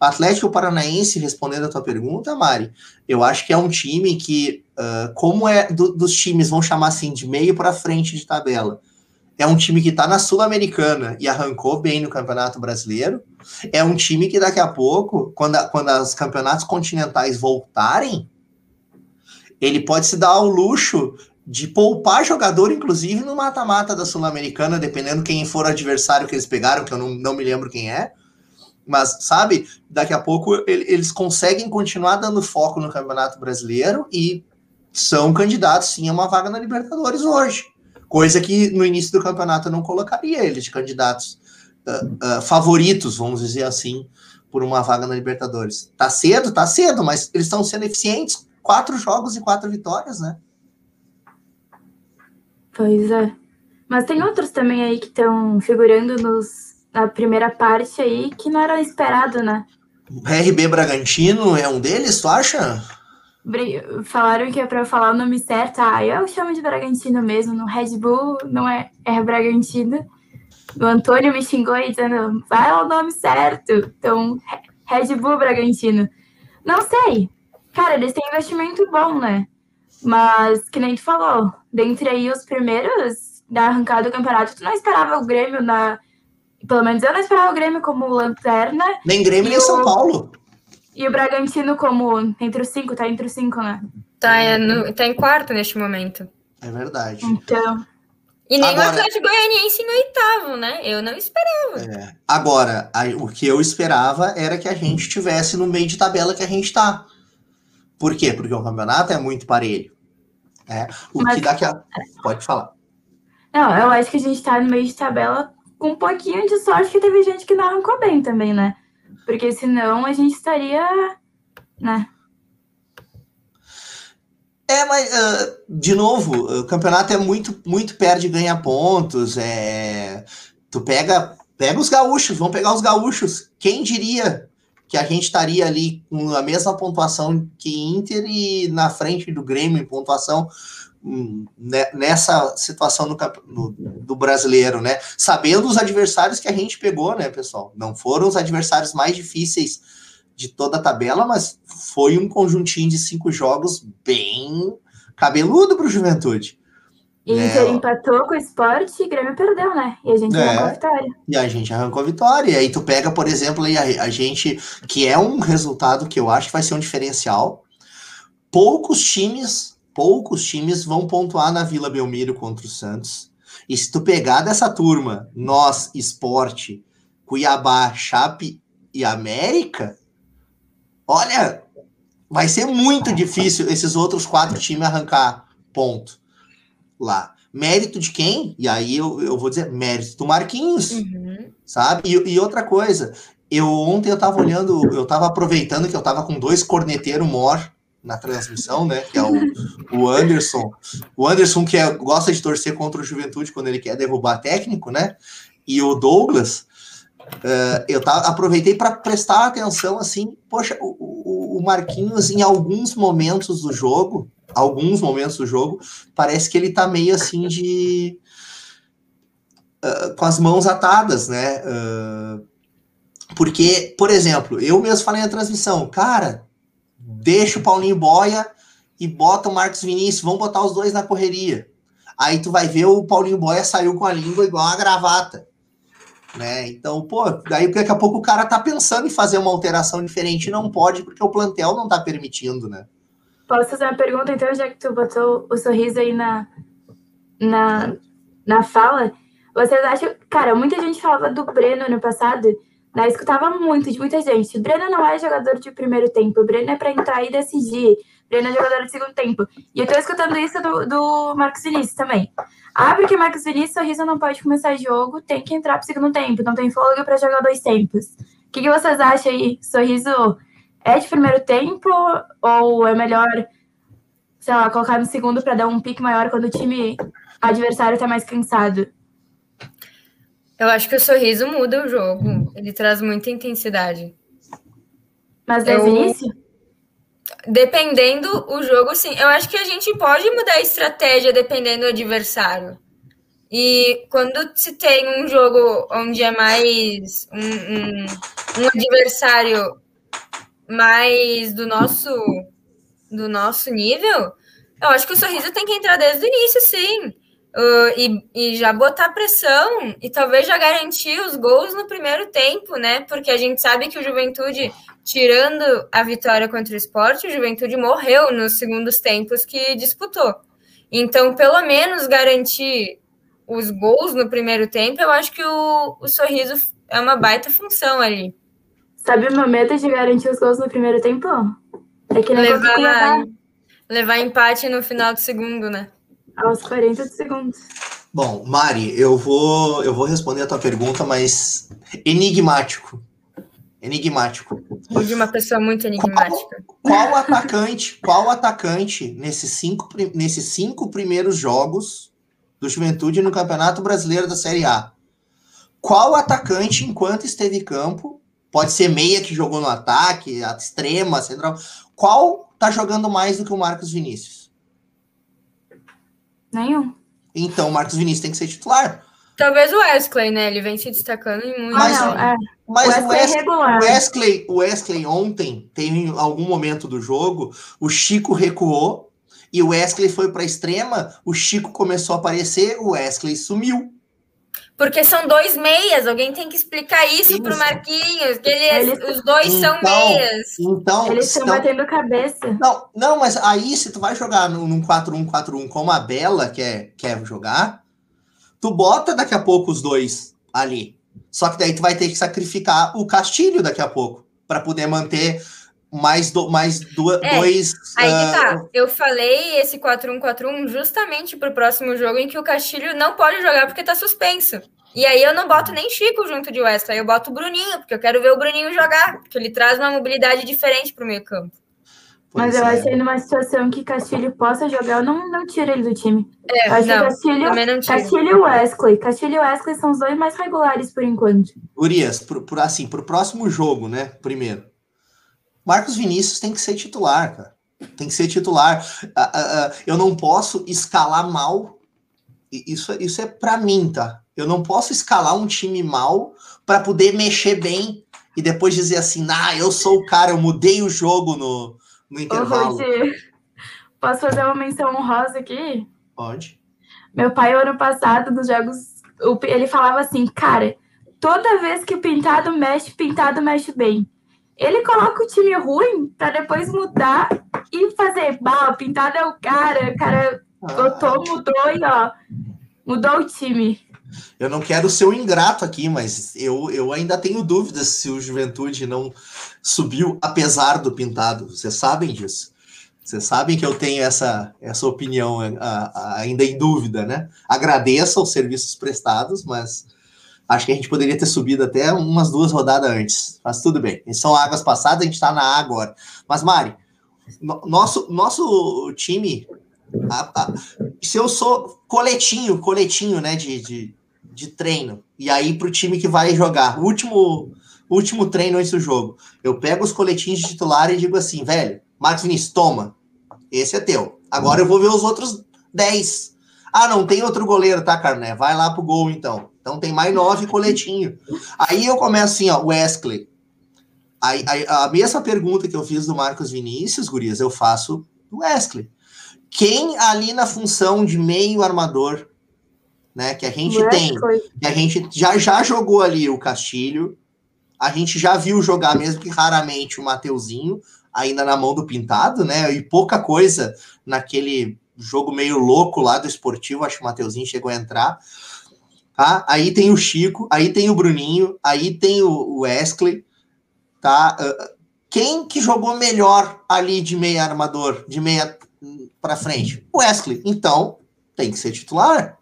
S4: O Atlético Paranaense, respondendo a tua pergunta, Mari, eu acho que é um time que, uh, como é do, dos times, vão chamar assim, de meio para frente de tabela, é um time que está na Sul-Americana e arrancou bem no Campeonato Brasileiro. É um time que daqui a pouco, quando, a, quando os campeonatos continentais voltarem, ele pode se dar ao luxo de poupar jogador, inclusive no mata-mata da Sul-Americana, dependendo quem for o adversário que eles pegaram, que eu não, não me lembro quem é. Mas, sabe, daqui a pouco ele, eles conseguem continuar dando foco no Campeonato Brasileiro e são candidatos sim a uma vaga na Libertadores hoje. Coisa que no início do campeonato eu não colocaria eles de candidatos uh, uh, favoritos, vamos dizer assim, por uma vaga na Libertadores. Tá cedo, tá cedo, mas eles estão sendo eficientes. Quatro jogos e quatro vitórias, né?
S3: Pois é. Mas tem outros também aí que estão figurando nos, na primeira parte aí que não era esperado, né?
S4: RB Bragantino é um deles, tu acha?
S3: Falaram que é para falar o nome certo. Ah, eu chamo de Bragantino mesmo. No Red Bull não é, é Bragantino. O Antônio me xingou aí dizendo, vai o nome certo. Então, Red Bull Bragantino. Não sei. Cara, eles têm investimento bom, né? Mas, que nem tu falou, dentre aí os primeiros da arrancada do campeonato, tu não esperava o Grêmio na. Pelo menos eu não esperava o Grêmio como lanterna.
S4: Nem Grêmio, nem o... São Paulo.
S3: E o Bragantino como entre os cinco, tá entre os cinco, né?
S2: Tá, é no, tá em quarto neste momento.
S4: É verdade.
S3: Então.
S2: E nem Agora, o Atlético Goianiense em oitavo, né? Eu não esperava.
S4: É. Agora, a, o que eu esperava era que a gente tivesse no meio de tabela que a gente tá. Por quê? Porque o campeonato é muito parelho. É, o Mas, que daqui a. Pode falar.
S3: Não, eu acho que a gente tá no meio de tabela com um pouquinho de sorte que teve gente que não arrancou bem também, né? Porque senão a gente estaria, né?
S4: É, mas, uh, de novo, o campeonato é muito, muito perto de ganhar pontos. É... Tu pega, pega os gaúchos, vamos pegar os gaúchos. Quem diria que a gente estaria ali com a mesma pontuação que Inter e na frente do Grêmio em pontuação nessa situação no, no, do brasileiro, né? Sabendo os adversários que a gente pegou, né, pessoal? Não foram os adversários mais difíceis de toda a tabela, mas foi um conjuntinho de cinco jogos bem cabeludo para o Juventude.
S3: E é, Inter empatou com o esporte e Grêmio perdeu, né? E a gente é, arrancou a vitória.
S4: E a gente arrancou a vitória. E aí tu pega, por exemplo, aí a, a gente, que é um resultado que eu acho que vai ser um diferencial. Poucos times, poucos times vão pontuar na Vila Belmiro contra o Santos. E se tu pegar dessa turma, nós, esporte, Cuiabá, Chape e América, olha, vai ser muito difícil esses outros quatro times arrancar ponto lá. Mérito de quem? E aí eu, eu vou dizer, mérito do Marquinhos, uhum. sabe? E, e, outra coisa, eu ontem eu tava olhando, eu tava aproveitando que eu tava com dois corneteiros mor na transmissão, né? Que é o, o Anderson. O Anderson que é, gosta de torcer contra o Juventude quando ele quer derrubar técnico, né? E o Douglas. Uh, eu tava, aproveitei para prestar atenção assim, poxa, o, o, o Marquinhos em alguns momentos do jogo, alguns momentos do jogo, parece que ele tá meio assim de. Uh, com as mãos atadas, né? Uh, porque, por exemplo, eu mesmo falei na transmissão, cara, deixa o Paulinho Boia e bota o Marcos Vinícius, vamos botar os dois na correria. Aí tu vai ver o Paulinho Boia saiu com a língua igual uma gravata. Né? Então, pô, daí daqui a pouco o cara tá pensando em fazer uma alteração diferente, não pode, porque o plantel não tá permitindo, né?
S3: Posso fazer uma pergunta, então, já que tu botou o sorriso aí na, na, na fala? Vocês acham. Cara, muita gente falava do Breno no passado, né? Escutava muito de muita gente. O Breno não é jogador de primeiro tempo, o Breno é para entrar e decidir. Breno é jogador de segundo tempo. E eu tô escutando isso do, do Marcos Vinícius também. Ah, porque Marcos Vinícius, Sorriso não pode começar jogo, tem que entrar pro segundo tempo, não tem fôlego para jogar dois tempos. O que, que vocês acham aí? Sorriso é de primeiro tempo ou é melhor, sei lá, colocar no segundo para dar um pique maior quando o time adversário tá mais cansado?
S2: Eu acho que o sorriso muda o jogo. Ele traz muita intensidade.
S3: Mas desde o início?
S2: Dependendo o jogo, sim. Eu acho que a gente pode mudar a estratégia dependendo do adversário. E quando se tem um jogo onde é mais um, um, um adversário mais do nosso do nosso nível, eu acho que o sorriso tem que entrar desde o início, sim. Uh, e, e, já botar pressão e talvez já garantir os gols no primeiro tempo, né? Porque a gente sabe que o Juventude, tirando a vitória contra o esporte, o Juventude morreu nos segundos tempos que disputou. Então, pelo menos garantir os gols no primeiro tempo, eu acho que o, o sorriso é uma baita função ali.
S3: Sabe o meu medo de garantir os gols no primeiro tempo?
S2: É que levar, levar empate no final do segundo, né?
S3: Aos 40 segundos.
S4: Bom, Mari, eu vou, eu vou responder a tua pergunta, mas enigmático. Enigmático.
S2: De uma pessoa muito enigmática.
S4: Qual, qual atacante, qual atacante nesses cinco, nesses cinco primeiros jogos do Juventude no Campeonato Brasileiro da Série A? Qual atacante, enquanto esteve em campo, pode ser meia que jogou no ataque, extrema, central, qual tá jogando mais do que o Marcos Vinícius?
S3: Nenhum.
S4: Então, o Marcos Vinícius tem que ser titular.
S2: Talvez o Wesley, né? Ele vem se destacando em muito.
S3: Mas, ah, não, é.
S4: mas o Wesley, é Wesley, Wesley ontem, tem algum momento do jogo, o Chico recuou e o Wesley foi para extrema, o Chico começou a aparecer, o Wesley sumiu.
S2: Porque são dois meias, alguém tem que explicar isso, isso. pro Marquinhos, que ele, eles, os dois então, são meias.
S4: Então,
S3: eles estão batendo cabeça.
S4: Não, não, mas aí se tu vai jogar num 4-1-4-1 como a Bela quer, quer jogar, tu bota daqui a pouco os dois ali. Só que daí tu vai ter que sacrificar o Castilho daqui a pouco para poder manter mais, do, mais do, é, dois.
S2: Aí uh... tá. Eu falei esse 4-1-4-1 justamente pro próximo jogo em que o Castilho não pode jogar porque tá suspenso. E aí eu não boto nem Chico junto de Wesley, eu boto o Bruninho, porque eu quero ver o Bruninho jogar, porque ele traz uma mobilidade diferente pro meio campo.
S3: Mas eu é. acho que numa situação que Castilho possa jogar, eu não, não tiro ele do time. É, acho não, que Castilho, não Castilho e Wesley. Castilho e Wesley são os dois mais regulares por enquanto.
S4: Urias, por, por, assim, pro próximo jogo, né? Primeiro. Marcos Vinícius tem que ser titular, cara. Tem que ser titular. Uh, uh, uh, eu não posso escalar mal. Isso, isso é para mim, tá? Eu não posso escalar um time mal para poder mexer bem e depois dizer assim, ah, eu sou o cara, eu mudei o jogo no, no intervalo.
S3: Posso fazer uma menção honrosa aqui?
S4: Pode.
S3: Meu pai, ano passado, nos jogos, ele falava assim, cara, toda vez que o pintado mexe, pintado mexe bem. Ele coloca o time ruim para depois mudar e fazer, bah, o pintado é o cara, o cara botou, mudou e ó, mudou o time.
S4: Eu não quero ser um ingrato aqui, mas eu, eu ainda tenho dúvidas se o Juventude não subiu apesar do pintado. Vocês sabem disso. Vocês sabem que eu tenho essa, essa opinião a, a, ainda em dúvida, né? Agradeço aos serviços prestados, mas Acho que a gente poderia ter subido até umas duas rodadas antes. Mas tudo bem. São águas passadas, a gente está na A agora. Mas, Mari, no, nosso, nosso time. A, a, se eu sou coletinho, coletinho, né, de, de, de treino, e aí para o time que vai jogar, último, último treino antes do jogo, eu pego os coletinhos de titular e digo assim, velho, Marcos Vinícius, toma, esse é teu. Agora eu vou ver os outros 10. Ah, não tem outro goleiro, tá, Carné? Vai lá pro gol então. Então tem mais nove coletinho. Aí eu começo assim, ó, Wesley. Aí, aí, a mesma pergunta que eu fiz do Marcos Vinícius, Gurias, eu faço do Wesley. Quem ali na função de meio armador, né, que a gente Wesley. tem, que a gente já, já jogou ali o Castilho, a gente já viu jogar, mesmo que raramente, o Mateuzinho, ainda na mão do Pintado, né, e pouca coisa naquele jogo meio louco lá do esportivo, acho que o Mateuzinho chegou a entrar. Tá? Aí tem o Chico, aí tem o Bruninho, aí tem o Wesley, tá? Uh, quem que jogou melhor ali de meia armador, de meia para frente? Wesley. Então, tem que ser titular.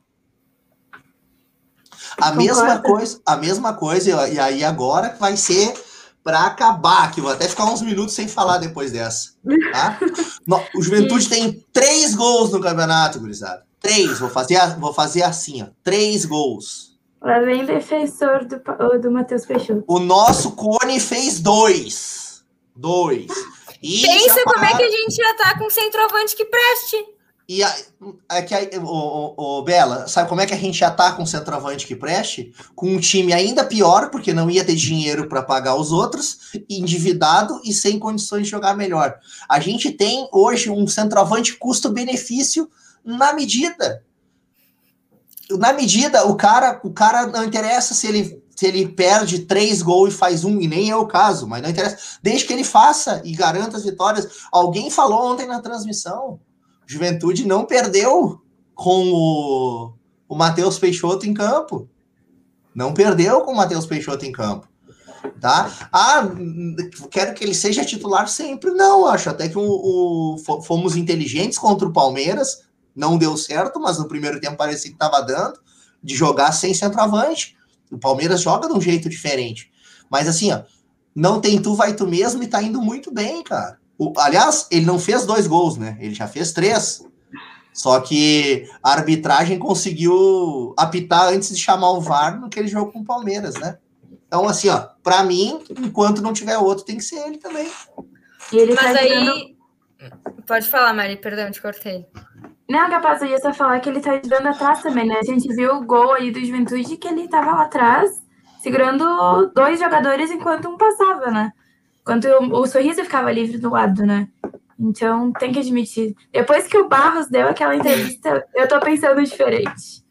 S4: A Concordo. mesma coisa, a mesma coisa, e aí agora vai ser para acabar, que vou até ficar uns minutos sem falar depois dessa. Tá? o Juventude tem três gols no campeonato, gurizada. Três, vou fazer, vou fazer assim, ó. Três gols.
S3: Lá vem defensor do, do Matheus Peixoto.
S4: O nosso Cone fez dois. Dois.
S2: E Pensa como é que a gente já tá com centroavante que preste.
S4: E a, é que a, o, o, Bela, sabe como é que a gente já tá com centroavante que preste? Com um time ainda pior, porque não ia ter dinheiro para pagar os outros, endividado e sem condições de jogar melhor. A gente tem hoje um centroavante custo-benefício na medida. Na medida, o cara, o cara não interessa se ele se ele perde três gols e faz um, e nem é o caso, mas não interessa. Desde que ele faça e garanta as vitórias. Alguém falou ontem na transmissão Juventude não perdeu com o, o Matheus Peixoto em campo. Não perdeu com o Matheus Peixoto em campo. Tá? Ah, quero que ele seja titular sempre. Não, acho até que o, o fomos inteligentes contra o Palmeiras. Não deu certo, mas no primeiro tempo parecia que estava dando de jogar sem centroavante. O Palmeiras joga de um jeito diferente. Mas assim, ó, não tem tu, vai tu mesmo e tá indo muito bem, cara. O, aliás, ele não fez dois gols, né? Ele já fez três. Só que a arbitragem conseguiu apitar antes de chamar o VAR no que ele jogou com o Palmeiras, né? Então, assim, ó, para mim, enquanto não tiver outro, tem que ser ele também.
S2: Ele Mas tá aí. Pode falar, Mari, perdão, te cortei.
S3: Não, capaz, eu ia só falar que ele tá jogando atrás também, né? A gente viu o gol aí do Juventude que ele tava lá atrás, segurando dois jogadores enquanto um passava, né? Quando o, o sorriso ficava livre do lado, né? Então, tem que admitir. Depois que o Barros deu aquela entrevista, eu tô pensando diferente.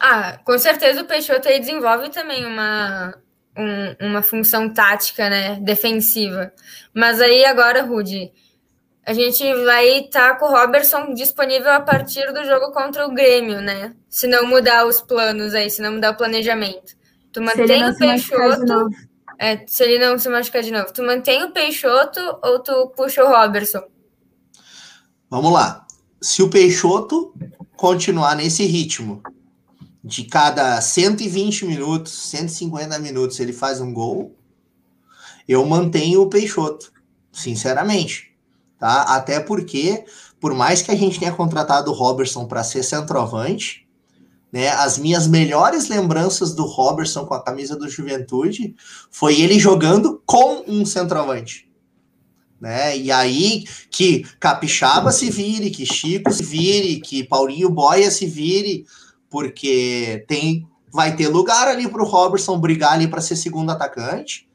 S2: Ah, com certeza o Peixoto aí desenvolve também uma, um, uma função tática, né? Defensiva. Mas aí agora, Rudy, a gente vai estar tá com o Robertson disponível a partir do jogo contra o Grêmio, né? Se não mudar os planos aí, se não mudar o planejamento. Tu mantém o Peixoto é, se ele não se machucar de novo, tu mantém o Peixoto ou tu puxa o Robertson?
S4: Vamos lá. Se o Peixoto continuar nesse ritmo, de cada 120 minutos, 150 minutos, ele faz um gol, eu mantenho o Peixoto, sinceramente. Tá? Até porque, por mais que a gente tenha contratado o Robertson para ser centroavante, né? As minhas melhores lembranças do Robertson com a camisa do Juventude foi ele jogando com um centroavante. Né? E aí que Capixaba se vire, que Chico se vire, que Paulinho Boia se vire, porque tem vai ter lugar ali para o Robertson brigar ali para ser segundo atacante.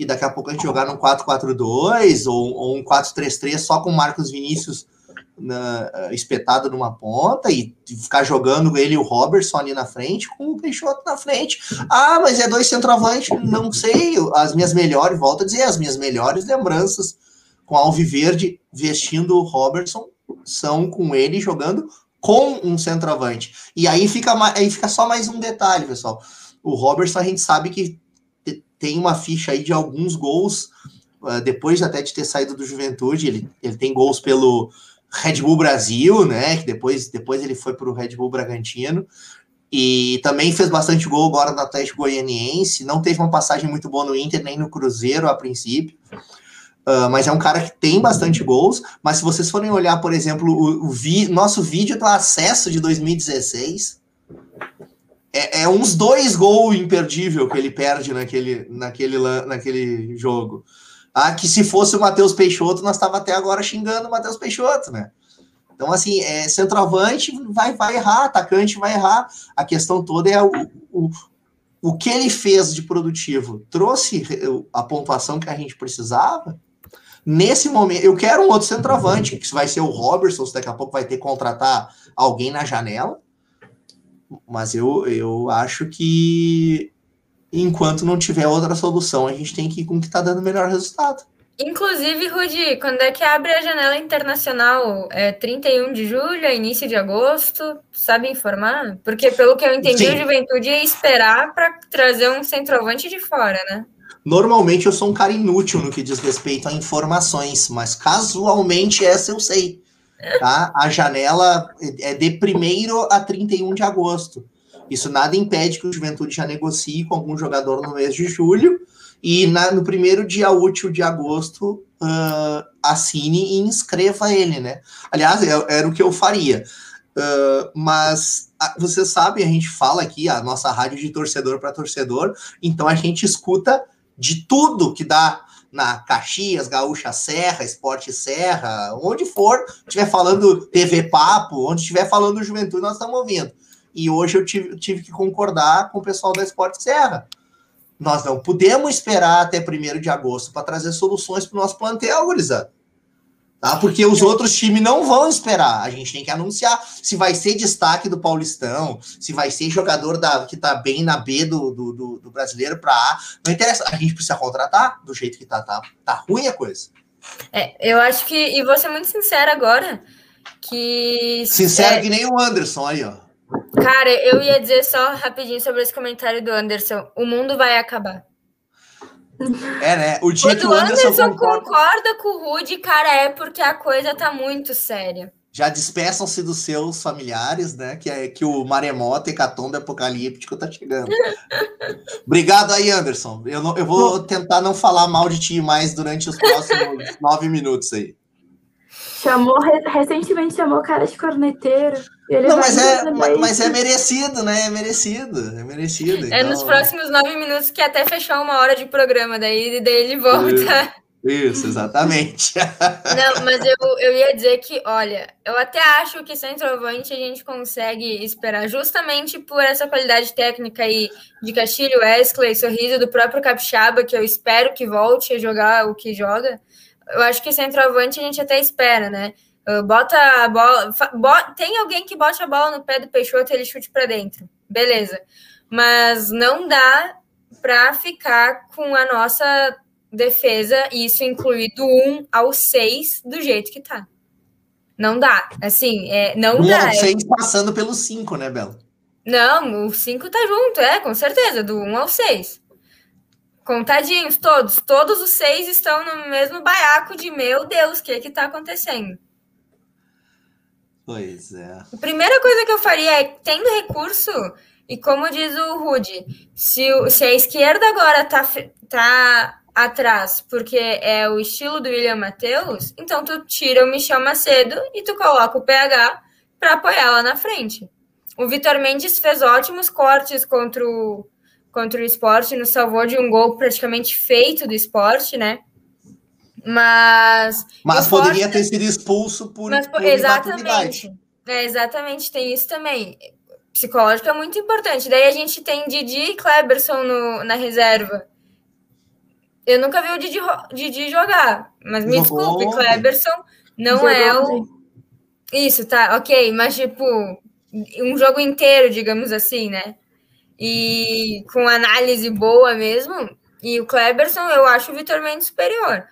S4: E daqui a pouco a gente jogar num 4-4-2 ou, ou um 4-3-3 só com Marcos Vinícius na, eh, espetado numa ponta e ficar jogando ele e o Robertson ali na frente com o Peixoto na frente. Ah, mas é dois centroavantes, não sei. As minhas melhores, volto a dizer, as minhas melhores lembranças com Alviverde vestindo o Robertson são com ele jogando com um centroavante. E aí fica, aí fica só mais um detalhe, pessoal. O Robertson a gente sabe que tem uma ficha aí de alguns gols, uh, depois até de ter saído do Juventude, ele, ele tem gols pelo Red Bull Brasil, né? Que depois, depois ele foi para o Red Bull Bragantino. E também fez bastante gol agora no Atlético Goianiense. Não teve uma passagem muito boa no Inter, nem no Cruzeiro a princípio. Uh, mas é um cara que tem bastante gols. Mas se vocês forem olhar, por exemplo, o, o vi, nosso vídeo do acesso de 2016, é, é, uns dois gols imperdível que ele perde naquele, naquele, naquele jogo. Ah, que se fosse o Matheus Peixoto, nós estava até agora xingando o Matheus Peixoto, né? Então, assim, é, centroavante vai, vai errar, atacante vai errar. A questão toda é o, o, o que ele fez de produtivo. Trouxe a pontuação que a gente precisava. Nesse momento, eu quero um outro centroavante, que vai ser o Robertson, daqui a pouco vai ter que contratar alguém na janela. Mas eu, eu acho que enquanto não tiver outra solução, a gente tem que ir com o que está dando melhor resultado.
S2: Inclusive, Rudi, quando é que abre a janela internacional? É 31 de julho, é início de agosto? Sabe informar? Porque, pelo que eu entendi, Sim. o Juventude ia esperar para trazer um centroavante de fora, né?
S4: Normalmente eu sou um cara inútil no que diz respeito a informações, mas casualmente essa eu sei. Tá? A janela é de 1 a 31 de agosto. Isso nada impede que o Juventude já negocie com algum jogador no mês de julho e na, no primeiro dia útil de agosto uh, assine e inscreva ele, né? Aliás, é, era o que eu faria. Uh, mas uh, você sabe, a gente fala aqui, a nossa rádio de torcedor para torcedor, então a gente escuta de tudo que dá na Caxias, Gaúcha Serra, Esporte Serra, onde for, estiver falando TV Papo, onde estiver falando Juventude, nós estamos ouvindo. E hoje eu tive, tive que concordar com o pessoal da Esporte Serra nós não podemos esperar até 1 de agosto para trazer soluções para o nosso plantel, gurizada. Tá? Porque os outros times não vão esperar. A gente tem que anunciar se vai ser destaque do Paulistão, se vai ser jogador da, que está bem na B do, do, do, do brasileiro para A. Não interessa. A gente precisa contratar do jeito que tá. Tá, tá ruim a coisa.
S2: É, eu acho que. E vou ser muito sincera agora. Que.
S4: Sincero é, que nem o Anderson aí, ó.
S2: Cara, eu ia dizer só rapidinho sobre esse comentário do Anderson. O mundo vai acabar.
S4: É, né? O dia
S2: Quando que o Anderson, Anderson concorda... concorda com o Rude, cara, é porque a coisa tá muito séria.
S4: Já despeçam-se dos seus familiares, né? Que é que o maremoto, hecatombe apocalíptico tá chegando. Obrigado aí, Anderson. Eu, não, eu vou tentar não falar mal de ti mais durante os próximos nove minutos aí.
S3: Chamou, recentemente chamou o cara de corneteiro.
S4: Não, mas é, mas, mas, é merecido, né? É merecido, é merecido.
S2: Então... É nos então. próximos nove minutos que até fechou uma hora de programa, daí, daí ele volta.
S4: Isso, exatamente.
S2: Não, mas eu, eu ia dizer que, olha, eu até acho que centroavante a gente consegue esperar justamente por essa qualidade técnica aí de Castilho, Wesley, Sorriso do próprio Capixaba, que eu espero que volte a jogar o que joga eu acho que centroavante a gente até espera, né? Uh, bota a bola. Bo, tem alguém que bote a bola no pé do Peixoto e ele chute para dentro. Beleza. Mas não dá para ficar com a nossa defesa, isso inclui do 1 ao 6, do jeito que tá. Não dá. Assim, é, não 1 dá.
S4: ao 6 passando pelo 5, né, Bel?
S2: Não, o 5 tá junto, é, com certeza, do 1 ao 6. Contadinhos, todos. Todos os seis estão no mesmo baiaco de meu Deus, o que é que tá acontecendo?
S4: Pois é.
S2: A primeira coisa que eu faria é, tendo recurso, e como diz o Rude, se, se a esquerda agora tá, tá atrás porque é o estilo do William Matheus, então tu tira o Michel Macedo e tu coloca o PH para apoiar lá na frente. O Vitor Mendes fez ótimos cortes contra o contra o esporte, nos salvou de um gol praticamente feito do esporte, né? Mas.
S4: Mas poderia ter sido expulso por. Mas, por
S2: exatamente. É, exatamente, tem isso também. Psicológico é muito importante. Daí a gente tem Didi e Kleberson no, na reserva. Eu nunca vi o Didi, Didi jogar, mas me Jogou. desculpe, Kleberson não Jogou é o. Isso, tá, ok, mas tipo, um jogo inteiro, digamos assim, né? e com análise boa mesmo. E o Kleberson, eu acho o Vitor Mendes superior.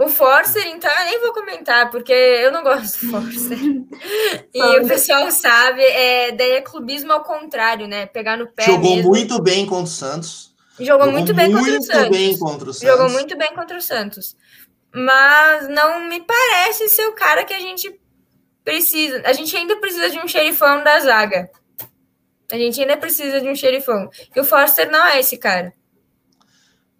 S2: O Forcer, então, eu nem vou comentar, porque eu não gosto do Forcer. e o pessoal sabe, é, daí é clubismo ao contrário, né? Pegar no pé.
S4: Jogou mesmo. muito bem contra o Santos.
S2: Jogou, Jogou muito, bem, muito contra o Santos.
S4: bem contra o Santos.
S2: Jogou muito bem contra o Santos. Mas não me parece ser o cara que a gente precisa. A gente ainda precisa de um xerifão da zaga. A gente ainda precisa de um xerifão. E o Forster não é esse cara.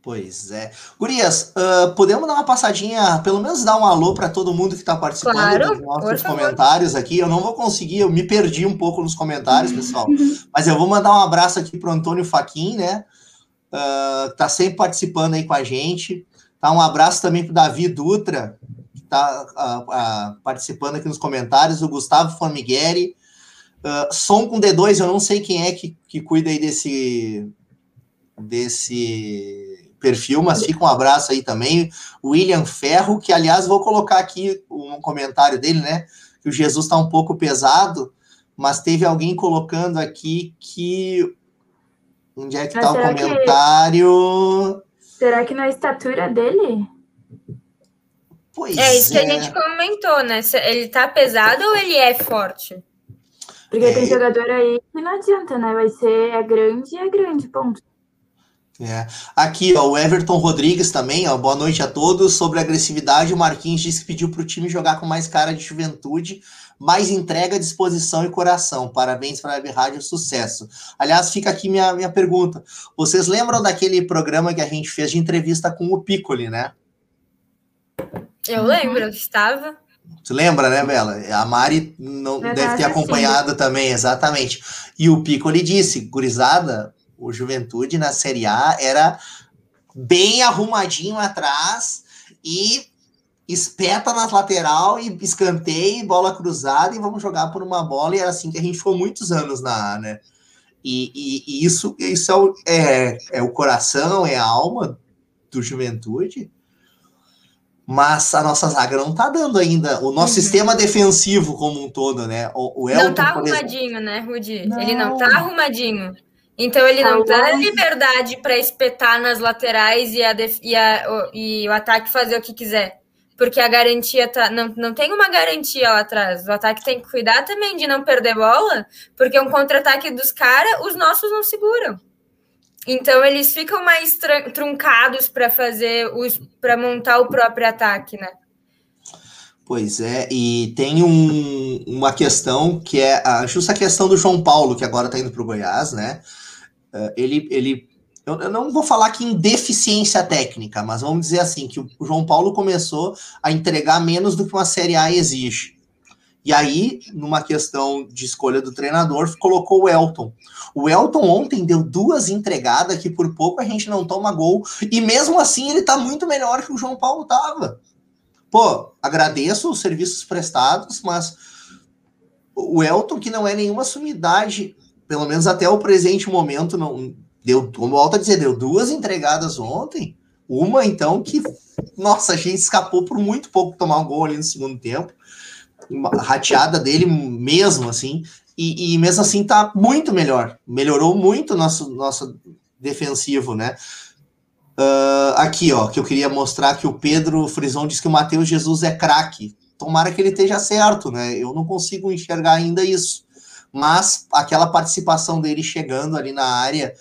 S4: Pois é. Gurias, uh, podemos dar uma passadinha, pelo menos dar um alô para todo mundo que está participando claro, dos nossos comentários aqui. Eu não vou conseguir, eu me perdi um pouco nos comentários, pessoal. mas eu vou mandar um abraço aqui para o Antônio Faquin, né? Uh, tá sempre participando aí com a gente. Tá, um abraço também para o Davi Dutra, que está uh, participando aqui nos comentários, o Gustavo Formigueri, Uh, som com D2, eu não sei quem é que, que cuida aí desse, desse perfil, mas fica um abraço aí também. William Ferro, que aliás vou colocar aqui um comentário dele, né? Que o Jesus está um pouco pesado, mas teve alguém colocando aqui que. Onde é que está o comentário?
S3: Que... Será que na estatura dele?
S4: Pois
S2: é isso que a gente comentou, né? Ele tá pesado ou ele é forte?
S3: Porque é. tem jogador aí que não adianta, né? Vai ser é grande e é grande, ponto.
S4: É. Aqui, ó, o Everton Rodrigues também, ó, boa noite a todos. Sobre agressividade, o Marquinhos disse que pediu para o time jogar com mais cara de juventude, mais entrega, disposição e coração. Parabéns para a Web Rádio, sucesso. Aliás, fica aqui minha, minha pergunta. Vocês lembram daquele programa que a gente fez de entrevista com o Piccoli, né?
S2: Eu lembro, eu estava.
S4: Tu lembra, né, Bela? A Mari não deve ter acompanhado sim. também, exatamente. E o Piccoli disse, gurizada, o Juventude na Série A era bem arrumadinho atrás e espeta nas lateral e escanteio, bola cruzada e vamos jogar por uma bola. E era assim que a gente ficou muitos anos na A, né? E, e, e isso, isso é, é, é, o coração, é a alma do Juventude. Mas a nossa zaga não tá dando ainda. O nosso uhum. sistema defensivo como um todo, né? O, o
S2: Elton, não tá arrumadinho, né, Rudi? Ele não tá arrumadinho. Então ele não tem liberdade para espetar nas laterais e, a e, a, o, e o ataque fazer o que quiser. Porque a garantia tá. Não, não tem uma garantia lá atrás. O ataque tem que cuidar também de não perder bola, porque um contra-ataque dos caras, os nossos não seguram. Então eles ficam mais truncados para fazer os para montar o próprio ataque, né?
S4: Pois é, e tem um, uma questão que é a justa questão do João Paulo, que agora está indo para o Goiás, né? Uh, ele, ele eu, eu, não vou falar que em deficiência técnica, mas vamos dizer assim, que o João Paulo começou a entregar menos do que uma Série A exige. E aí, numa questão de escolha do treinador, colocou o Elton. O Elton ontem deu duas entregadas que por pouco a gente não toma gol. E mesmo assim ele tá muito melhor que o João Paulo tava. Pô, agradeço os serviços prestados, mas o Elton, que não é nenhuma sumidade pelo menos até o presente momento, não deu, como volta a dizer, deu duas entregadas ontem. Uma, então, que, nossa, a gente escapou por muito pouco tomar um gol ali no segundo tempo. Uma rateada dele mesmo, assim. E, e mesmo assim tá muito melhor. Melhorou muito nosso, nosso defensivo, né? Uh, aqui, ó, que eu queria mostrar que o Pedro Frison diz que o Matheus Jesus é craque. Tomara que ele esteja certo, né? Eu não consigo enxergar ainda isso mas aquela participação dele chegando ali na área,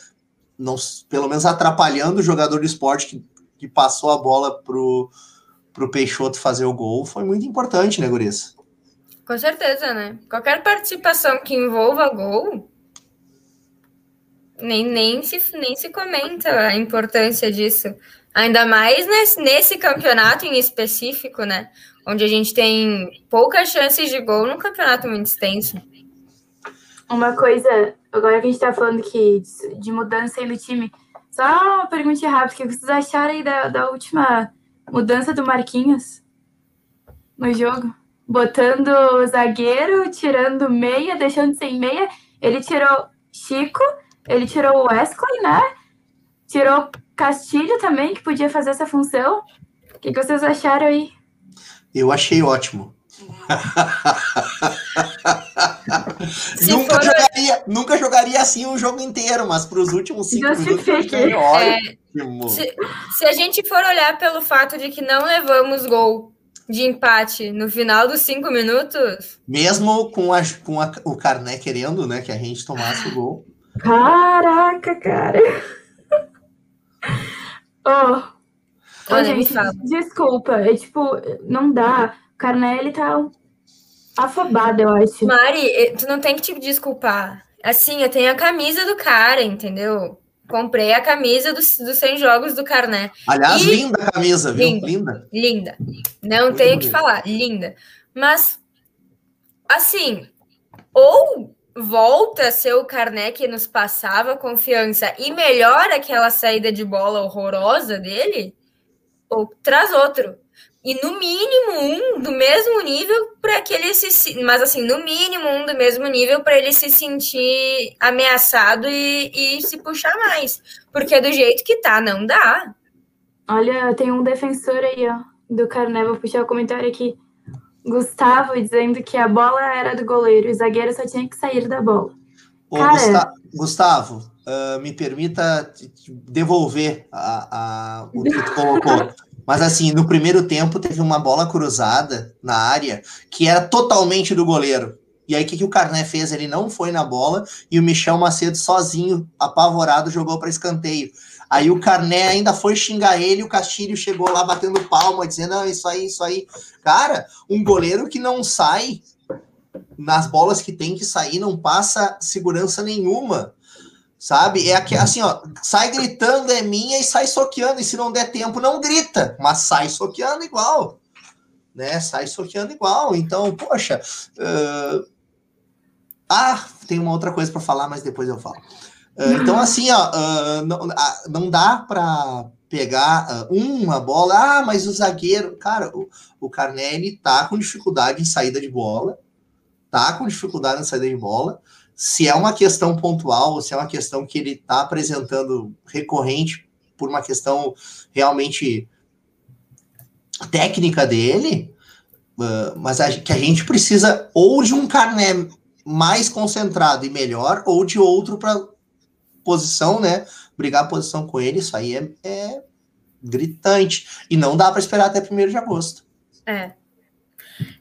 S4: não, pelo menos atrapalhando o jogador de esporte que, que passou a bola pro, pro Peixoto fazer o gol, foi muito importante, né, Gurias?
S2: Com certeza, né? Qualquer participação que envolva gol, nem, nem, se, nem se comenta a importância disso. Ainda mais nesse, nesse campeonato em específico, né? Onde a gente tem poucas chances de gol num campeonato muito extenso.
S3: Uma coisa, agora que a gente tá falando aqui de mudança aí no time, só uma pergunta rápida, o que vocês acharam aí da, da última mudança do Marquinhos no jogo? Botando o zagueiro, tirando meia, deixando sem meia. Ele tirou Chico, ele tirou o Wesley, né? Tirou Castilho também, que podia fazer essa função. O que, que vocês acharam aí?
S4: Eu achei ótimo. nunca, for... jogaria, nunca jogaria assim um jogo inteiro, mas para os últimos cinco minutos
S2: é, se, se a gente for olhar pelo fato de que não levamos gol de empate no final dos cinco minutos.
S4: Mesmo com, a, com a, o Carné querendo, né, que a gente tomasse o gol.
S3: Caraca, cara. oh, oh gente, desculpa, é tipo, não dá. O Carné, ele tá afobada, eu acho.
S2: Mari, eh, tu não tem que te desculpar. Assim, eu tenho a camisa do cara, entendeu? Comprei a camisa dos, dos 100 jogos do Carné.
S4: Aliás, e... linda a camisa, viu? Linda.
S2: Linda. Não Muito tenho o que falar, linda. Mas, assim, ou volta a ser o Carné que nos passava confiança e melhora aquela saída de bola horrorosa dele, ou traz outro. E no mínimo um do mesmo nível para que ele se. Mas assim, no mínimo um do mesmo nível para ele se sentir ameaçado e, e se puxar mais. Porque do jeito que tá, não dá.
S3: Olha, tem um defensor aí, ó, do Carné, vou puxar o comentário aqui. Gustavo dizendo que a bola era do goleiro, o zagueiro só tinha que sair da bola.
S4: Ô, Cara, Gustavo, uh, me permita devolver a, a, o que tu colocou. Mas assim, no primeiro tempo teve uma bola cruzada na área que era totalmente do goleiro. E aí o que, que o Carné fez? Ele não foi na bola e o Michel Macedo sozinho, apavorado, jogou para escanteio. Aí o Carné ainda foi xingar ele, o Castilho chegou lá batendo palma, dizendo: não, isso aí, isso aí. Cara, um goleiro que não sai nas bolas que tem que sair, não passa segurança nenhuma sabe? É que assim, ó, sai gritando é minha e sai soqueando, e se não der tempo, não grita, mas sai soqueando igual, né? Sai soqueando igual. Então, poxa, uh... ah, tem uma outra coisa para falar, mas depois eu falo. Uh, então, assim, ó, uh, não, não dá para pegar uma bola, ah, mas o zagueiro, cara, o, o Carnelli tá com dificuldade em saída de bola, tá com dificuldade em saída de bola se é uma questão pontual, se é uma questão que ele está apresentando recorrente por uma questão realmente técnica dele, uh, mas a, que a gente precisa ou de um carné mais concentrado e melhor, ou de outro para posição, né? Brigar a posição com ele, isso aí é, é gritante. E não dá para esperar até 1 de agosto.
S2: É.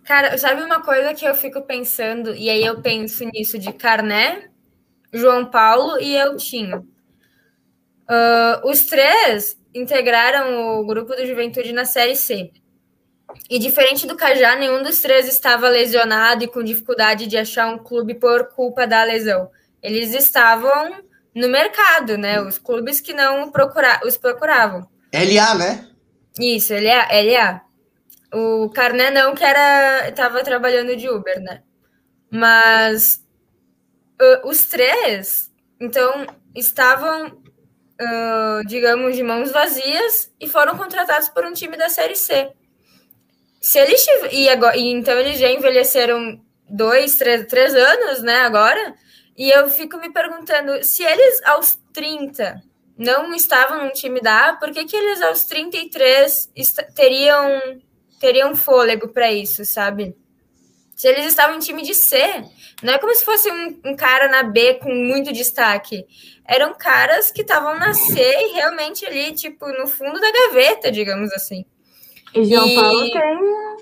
S2: Cara, sabe uma coisa que eu fico pensando, e aí eu penso nisso de Carné, João Paulo e Eltinho. Uh, os três integraram o grupo do Juventude na Série C. E diferente do Cajá, nenhum dos três estava lesionado e com dificuldade de achar um clube por culpa da lesão. Eles estavam no mercado, né? Os clubes que não procura os procuravam.
S4: LA, né?
S2: Isso, LA. LA. O Carné não, que era estava trabalhando de Uber, né? Mas uh, os três, então, estavam, uh, digamos, de mãos vazias e foram contratados por um time da Série C. Se eles e, agora, e então eles já envelheceram dois, três, três anos, né, agora, e eu fico me perguntando se eles aos 30 não estavam num time da A, por que, que eles aos 33 teriam teriam fôlego para isso, sabe? Se eles estavam em time de C, não é como se fosse um, um cara na B com muito destaque. Eram caras que estavam na C e realmente ali, tipo, no fundo da gaveta, digamos assim.
S3: E João e... Paulo tem,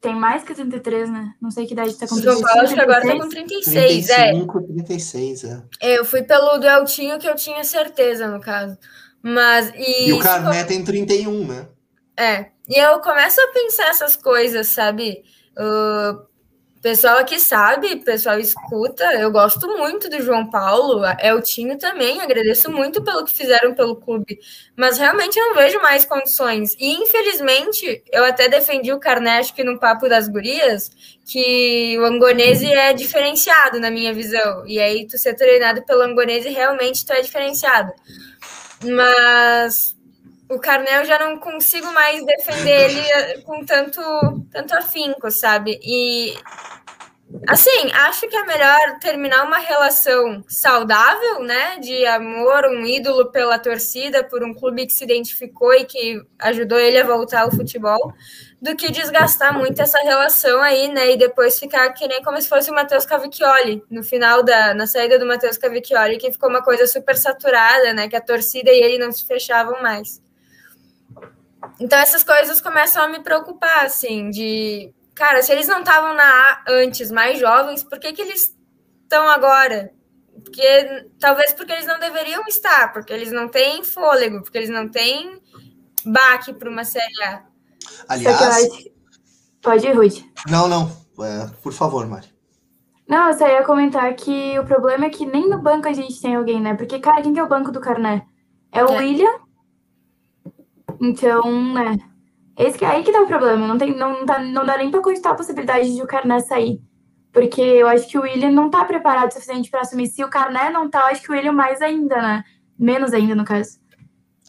S3: tem mais que 33, né? Não sei que idade tá com
S2: 36. João Paulo acho que agora tá com 36,
S4: 35, é. 36, é.
S2: Eu fui pelo do Eltinho que eu tinha certeza, no caso. Mas. E,
S4: e o Carné tem 31, né?
S2: É. E eu começo a pensar essas coisas, sabe? Pessoal aqui sabe, pessoal escuta. Eu gosto muito do João Paulo, é o Tinho também. Agradeço muito pelo que fizeram pelo clube, mas realmente eu não vejo mais condições. E infelizmente, eu até defendi o Carné, acho que no Papo das Gurias, que o Angonese é diferenciado na minha visão. E aí, tu ser treinado pelo Angonese, realmente tu é diferenciado. Mas o Carnel já não consigo mais defender ele eh, com tanto, tanto afinco, sabe? E assim, acho que é melhor terminar uma relação saudável, né? De amor, um ídolo pela torcida, por um clube que se identificou e que ajudou ele a voltar ao futebol, do que desgastar muito essa relação aí, né? E depois ficar que nem como se fosse o Matheus Cavicchioli, no final da na saída do Matheus Cavicchioli, que ficou uma coisa super saturada, né? Que a torcida e ele não se fechavam mais. Então essas coisas começam a me preocupar, assim, de cara, se eles não estavam na A antes, mais jovens, por que, que eles estão agora? Porque talvez porque eles não deveriam estar, porque eles não têm fôlego, porque eles não têm baque para uma série A.
S4: Aliás,
S3: pode ir, Ruth.
S4: Não, não, é, por favor, Mari.
S3: Não, eu só ia comentar que o problema é que nem no banco a gente tem alguém, né? Porque, cara, quem que é o banco do Carné? É o é. William, então, né? Esse, aí que dá o problema. Não, tem, não, tá, não dá nem pra cogitar a possibilidade de o Carné sair. Porque eu acho que o William não tá preparado o suficiente para assumir. Se o Carné não tá, eu acho que o William mais ainda, né? Menos ainda, no caso.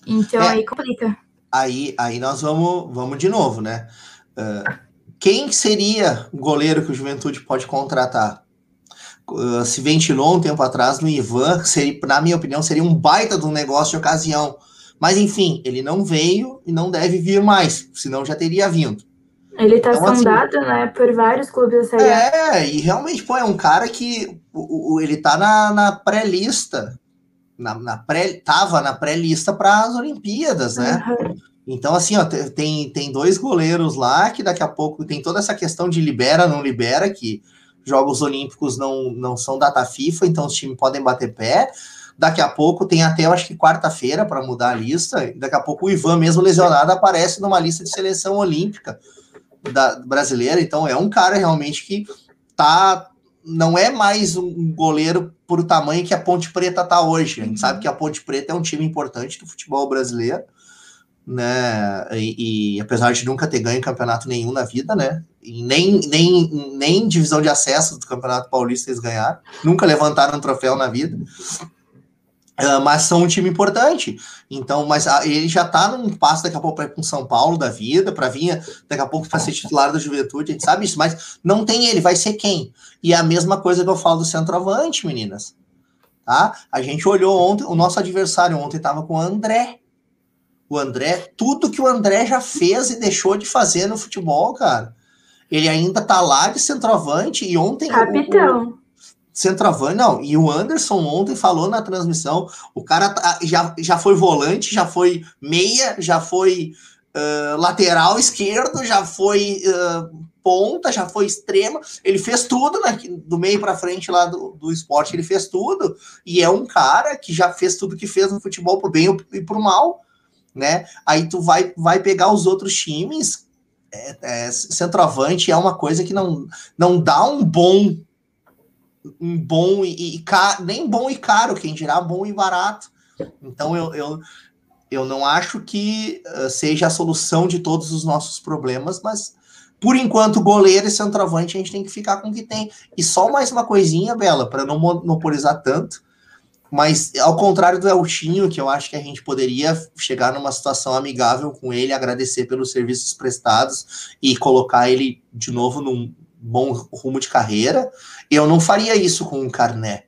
S3: Então é, aí complica.
S4: Aí, aí nós vamos, vamos de novo, né? Uh, quem seria o goleiro que o Juventude pode contratar? Uh, se ventilou um tempo atrás no Ivan, seria, na minha opinião, seria um baita de um negócio de ocasião mas enfim, ele não veio e não deve vir mais, senão já teria vindo.
S3: Ele está então, assim, sondado, assim, né, por vários clubes da Série
S4: É, e realmente, pô, é um cara que o, o ele tá na, na pré-lista, na, na pré, tava na pré-lista para as Olimpíadas, né? Uhum. Então, assim, ó, tem, tem dois goleiros lá que daqui a pouco tem toda essa questão de libera, não libera, que Jogos Olímpicos não, não são data FIFA, então os times podem bater pé. Daqui a pouco tem até, eu acho que quarta-feira para mudar a lista. Daqui a pouco o Ivan, mesmo lesionado, aparece numa lista de seleção olímpica da brasileira. Então é um cara realmente que tá não é mais um goleiro por o tamanho que a Ponte Preta tá hoje. A gente sabe que a Ponte Preta é um time importante do futebol brasileiro, né? E, e apesar de nunca ter ganho campeonato nenhum na vida, né? E nem, nem, nem divisão de acesso do Campeonato Paulista eles ganharam. Nunca levantaram um troféu na vida. Uh, mas são um time importante. Então, mas uh, ele já tá num passo daqui a pouco para ir com São Paulo da vida, para vir daqui a pouco para ser titular da juventude, a gente sabe isso, mas não tem ele, vai ser quem? E é a mesma coisa que eu falo do centroavante, meninas. Tá? A gente olhou ontem, o nosso adversário ontem estava com o André. O André, tudo que o André já fez e deixou de fazer no futebol, cara. Ele ainda tá lá de centroavante e ontem.
S3: Capitão.
S4: O, centroavante, não. E o Anderson ontem falou na transmissão: o cara tá, já, já foi volante, já foi meia, já foi uh, lateral esquerdo, já foi uh, ponta, já foi extrema. Ele fez tudo né, do meio para frente lá do, do esporte, ele fez tudo. E é um cara que já fez tudo que fez no futebol pro bem e pro mal. Né? Aí tu vai, vai pegar os outros times. É, é, centroavante é uma coisa que não, não dá um bom um bom e, e caro, nem bom e caro, quem dirá bom e barato. Então eu, eu, eu não acho que uh, seja a solução de todos os nossos problemas, mas por enquanto, goleiro e centroavante a gente tem que ficar com o que tem. E só mais uma coisinha, Bela, para não monopolizar tanto. Mas ao contrário do Eltinho, que eu acho que a gente poderia chegar numa situação amigável com ele, agradecer pelos serviços prestados e colocar ele de novo num, bom rumo de carreira, eu não faria isso com o Carné.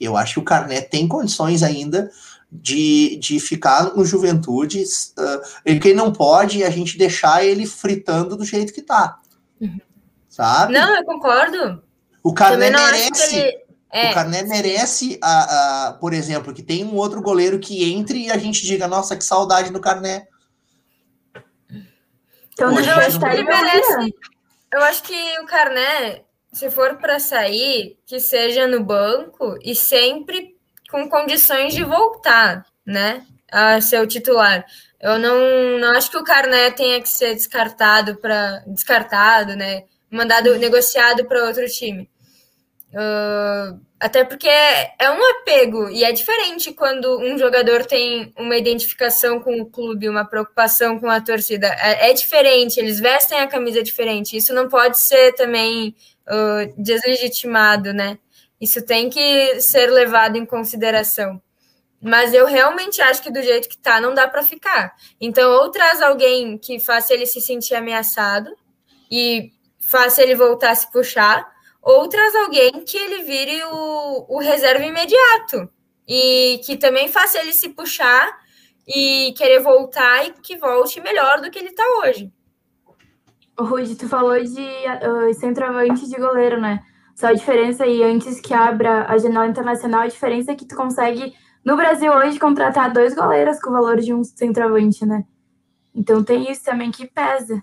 S4: Eu acho que o Carné tem condições ainda de, de ficar no Juventude. Uh, ele que não pode a gente deixar ele fritando do jeito que tá. Uhum. Sabe?
S2: Não, eu concordo.
S4: O Carné merece. Ele... É. O Carné merece, a, a, por exemplo, que tem um outro goleiro que entre e a gente diga, nossa, que saudade do Carné.
S2: Então, Hoje, não, ele merece, eu acho que o Carné, se for para sair, que seja no banco e sempre com condições de voltar, né, a ser o titular. Eu não, não acho que o Carné tenha que ser descartado para descartado, né, mandado negociado para outro time. Uh, até porque é um apego e é diferente quando um jogador tem uma identificação com o clube, uma preocupação com a torcida. É, é diferente, eles vestem a camisa diferente. Isso não pode ser também uh, deslegitimado, né? Isso tem que ser levado em consideração. Mas eu realmente acho que do jeito que tá, não dá para ficar. Então, ou traz alguém que faça ele se sentir ameaçado e faça ele voltar a se puxar, ou traz alguém que ele vire o, o reserva imediato e que também faça ele se puxar e querer voltar e que volte melhor do que ele está hoje.
S3: O Rudy, tu falou de uh, centroavante de goleiro, né? Só a diferença aí, antes que abra a janela internacional, a diferença é que tu consegue, no Brasil hoje, contratar dois goleiros com o valor de um centroavante, né? Então tem isso também que pesa.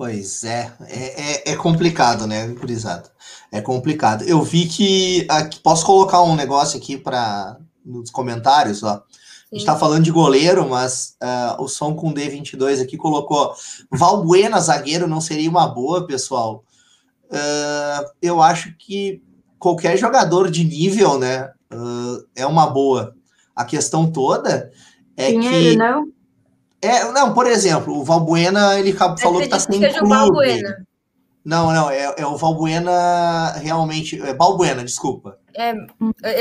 S4: Pois é, é, é, é complicado, né, gurizada? É complicado. Eu vi que. Aqui, posso colocar um negócio aqui para nos comentários, ó. A gente está falando de goleiro, mas uh, o som com D22 aqui colocou Valbuena, zagueiro, não seria uma boa, pessoal. Uh, eu acho que qualquer jogador de nível, né, uh, é uma boa. A questão toda é que. Não? É, não, por exemplo, o Valbuena, ele falou que tá sem que clube. Não, não, é, é o Valbuena realmente. É Balbuena, desculpa.
S2: É,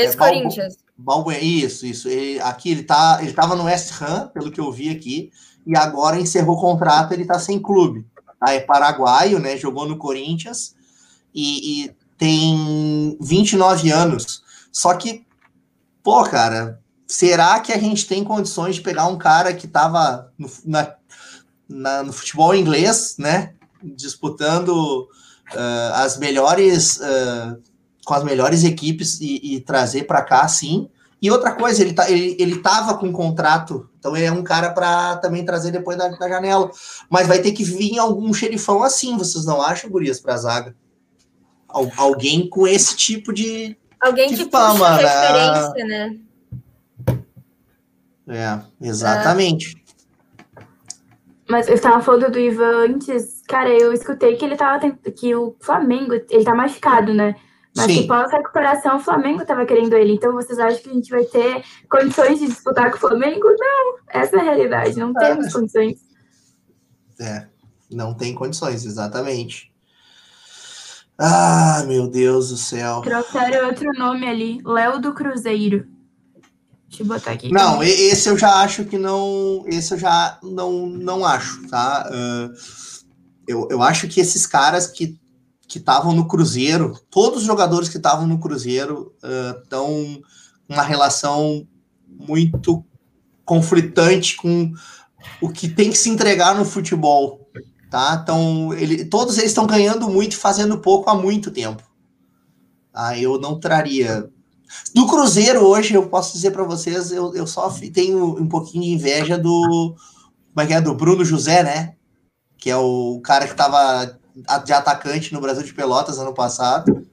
S2: ex-Corinthians. É
S4: Balbuena, isso, isso. Ele, aqui ele tá. Ele tava no West Ham, pelo que eu vi aqui, e agora encerrou o contrato, ele tá sem clube. Tá? É paraguaio, né? Jogou no Corinthians e, e tem 29 anos. Só que, pô, cara, será que a gente tem condições de pegar um cara que estava no, na, na, no futebol inglês, né? Disputando uh, as melhores uh, com as melhores equipes e, e trazer para cá, sim, E outra coisa, ele, tá, ele, ele tava com contrato, então ele é um cara para também trazer depois da, da, janela. Mas vai ter que vir algum xerifão assim, vocês não acham, Gurias, pra zaga? Al, alguém com esse tipo de.
S2: Alguém de que fama, puxa né? referência, né?
S4: É, exatamente.
S3: Mas eu estava falando do Ivan antes, cara, eu escutei que ele tava que o Flamengo, ele tá machucado, né? Mas Sim. que pós-recuperação o Flamengo estava querendo ele. Então vocês acham que a gente vai ter condições de disputar com o Flamengo? Não, essa é a realidade, não ah, temos condições.
S4: É, não tem condições, exatamente. Ah, meu Deus do céu.
S3: Trouxeram outro nome ali, Léo do Cruzeiro. Deixa eu botar aqui.
S4: Não, esse eu já acho que não. Esse eu já não, não acho, tá? Uh, eu, eu acho que esses caras que que estavam no Cruzeiro, todos os jogadores que estavam no Cruzeiro estão uh, uma relação muito conflitante com o que tem que se entregar no futebol, tá? Então, ele, todos eles estão ganhando muito e fazendo pouco há muito tempo. Tá? Eu não traria. Do Cruzeiro hoje, eu posso dizer para vocês, eu, eu só tenho um pouquinho de inveja do, como é que é, do Bruno José, né? Que é o cara que estava de atacante no Brasil de Pelotas ano passado.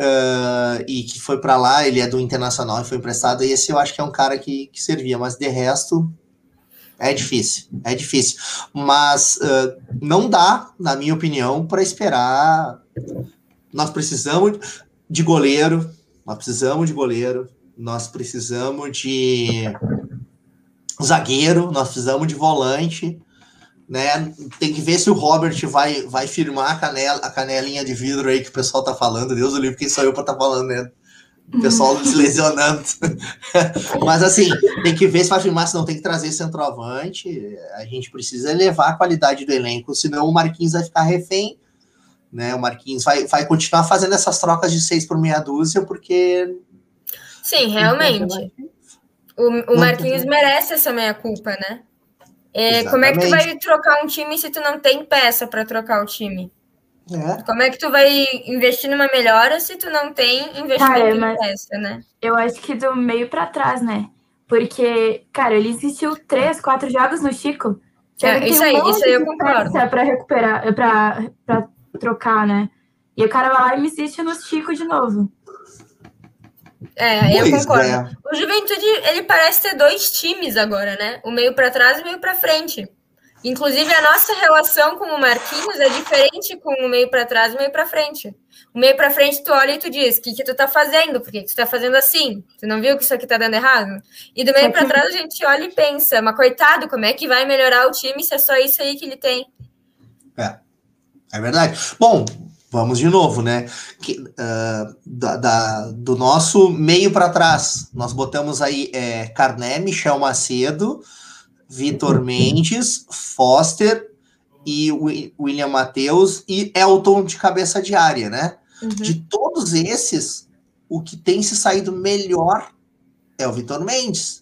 S4: Uh, e que foi para lá, ele é do Internacional e foi emprestado. E esse eu acho que é um cara que, que servia, mas de resto é difícil, é difícil. Mas uh, não dá, na minha opinião, para esperar. Nós precisamos de goleiro, nós precisamos de goleiro, nós precisamos de zagueiro, nós precisamos de volante né? Tem que ver se o Robert vai, vai firmar a, canela, a canelinha de vidro aí que o pessoal tá falando. Deus do livro, quem sou eu para tá falando, né? O pessoal se lesionando. Mas assim, tem que ver se vai firmar, se não tem que trazer centroavante. A gente precisa elevar a qualidade do elenco, senão o Marquinhos vai ficar refém. Né? O Marquinhos vai, vai continuar fazendo essas trocas de seis por meia dúzia, porque.
S2: Sim, realmente. O, o Marquinhos merece essa meia culpa, né? É, como é que tu vai trocar um time se tu não tem peça para trocar o time? É. Como é que tu vai investir numa melhora se tu não tem investimento cara, em peça, né?
S3: Eu acho que do meio para trás, né? Porque, cara, ele existiu três, quatro jogos no Chico.
S2: É, isso aí, um isso aí eu concordo.
S3: Para recuperar, para trocar, né? E o cara vai lá e me existe no Chico de novo.
S2: É, eu concordo. É. O Juventude, ele parece ter dois times agora, né? O meio para trás e o meio para frente. Inclusive, a nossa relação com o Marquinhos é diferente com o meio para trás e o meio para frente. O meio para frente, tu olha e tu diz: o que, que tu tá fazendo? Por que, que tu tá fazendo assim? Tu não viu que isso aqui tá dando errado? E do meio para trás, a gente olha e pensa: mas coitado, como é que vai melhorar o time se é só isso aí que ele tem?
S4: É, é verdade. Bom, Vamos de novo, né? Que, uh, da, da, do nosso meio para trás, nós botamos aí é, Carné, Michel Macedo, Vitor Mendes, Foster e William Matheus e Elton de cabeça de área, né? Uhum. De todos esses, o que tem se saído melhor é o Vitor Mendes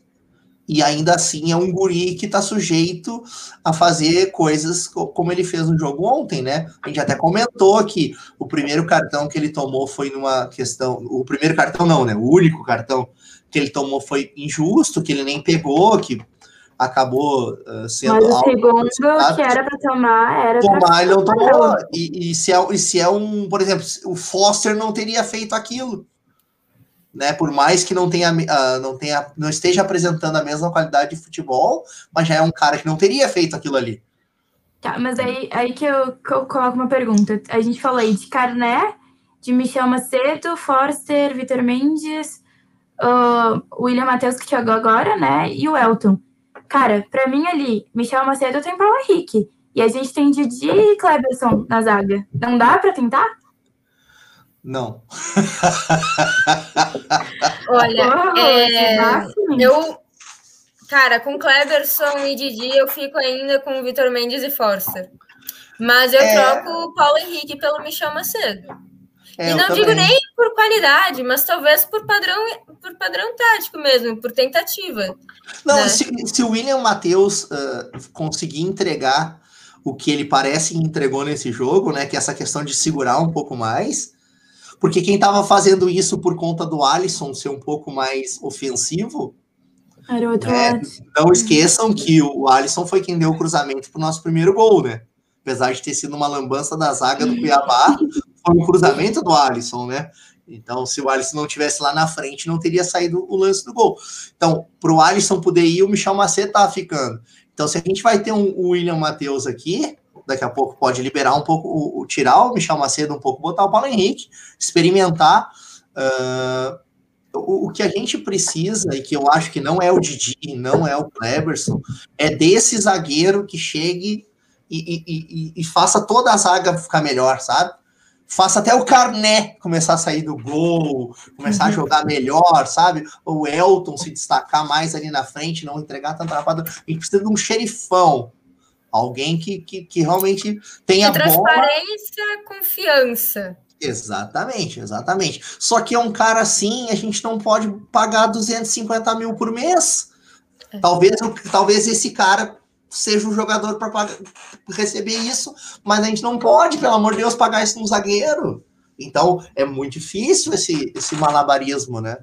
S4: e ainda assim é um guri que está sujeito a fazer coisas como ele fez no jogo ontem, né? A gente até comentou que o primeiro cartão que ele tomou foi numa questão. O primeiro cartão, não, né? O único cartão que ele tomou foi injusto, que ele nem pegou, que acabou uh, sendo.
S3: Mas o segundo que era para tomar era.
S4: Tomar, ele não tomou. E, e, se é, e se é um, por exemplo, o Foster não teria feito aquilo né? Por mais que não tenha, uh, não tenha, não esteja apresentando a mesma qualidade de futebol, mas já é um cara que não teria feito aquilo ali.
S3: Tá, mas aí, aí que, eu, que eu coloco uma pergunta. A gente falou aí de Carné, de Michel Macedo, Forster, Vitor Mendes, uh, William Matheus que chegou agora, né? E o Elton. Cara, para mim ali, Michel Macedo tem Paulo Henrique. E a gente tem Didi e Kleberson na zaga. Não dá para tentar?
S4: Não.
S2: Olha, é, eu, cara, com Cleberson e Didi, eu fico ainda com Vitor Mendes e Forster. Mas eu é... troco o Paulo Henrique pelo Michel Macedo. É, e não digo nem por qualidade, mas talvez por padrão, por padrão tático mesmo, por tentativa.
S4: Não, né? se, se o William Matheus uh, conseguir entregar o que ele parece que entregou nesse jogo, né? Que é essa questão de segurar um pouco mais, porque quem estava fazendo isso por conta do Alisson ser um pouco mais ofensivo.
S3: Era outro é.
S4: Não esqueçam que o Alisson foi quem deu o cruzamento para o nosso primeiro gol, né? Apesar de ter sido uma lambança da zaga do Cuiabá, foi um cruzamento do Alisson, né? Então, se o Alisson não tivesse lá na frente, não teria saído o lance do gol. Então, para o Alisson poder ir, o Michel Macedo tá ficando. Então, se a gente vai ter um, William Matheus aqui, daqui a pouco pode liberar um pouco, o, o, tirar o Michel Macedo um pouco, botar o Paulo Henrique, experimentar. Uh, o, o, que a gente precisa, e que eu acho que não é o Didi, não é o Cleberson, é desse zagueiro que chegue e, e, e, e faça toda a zaga ficar melhor, sabe? faça até o Carné começar a sair do gol, começar uhum. a jogar melhor, sabe? O Elton se destacar mais ali na frente, não entregar tanta rapada. A gente precisa de um xerifão. Alguém que, que, que realmente tenha
S2: transparência, bola. confiança.
S4: Exatamente, exatamente. Só que é um cara assim, a gente não pode pagar 250 mil por mês. É. Talvez, talvez esse cara seja um jogador para receber isso, mas a gente não pode, pelo amor de Deus, pagar isso num zagueiro. Então é muito difícil esse, esse malabarismo, né?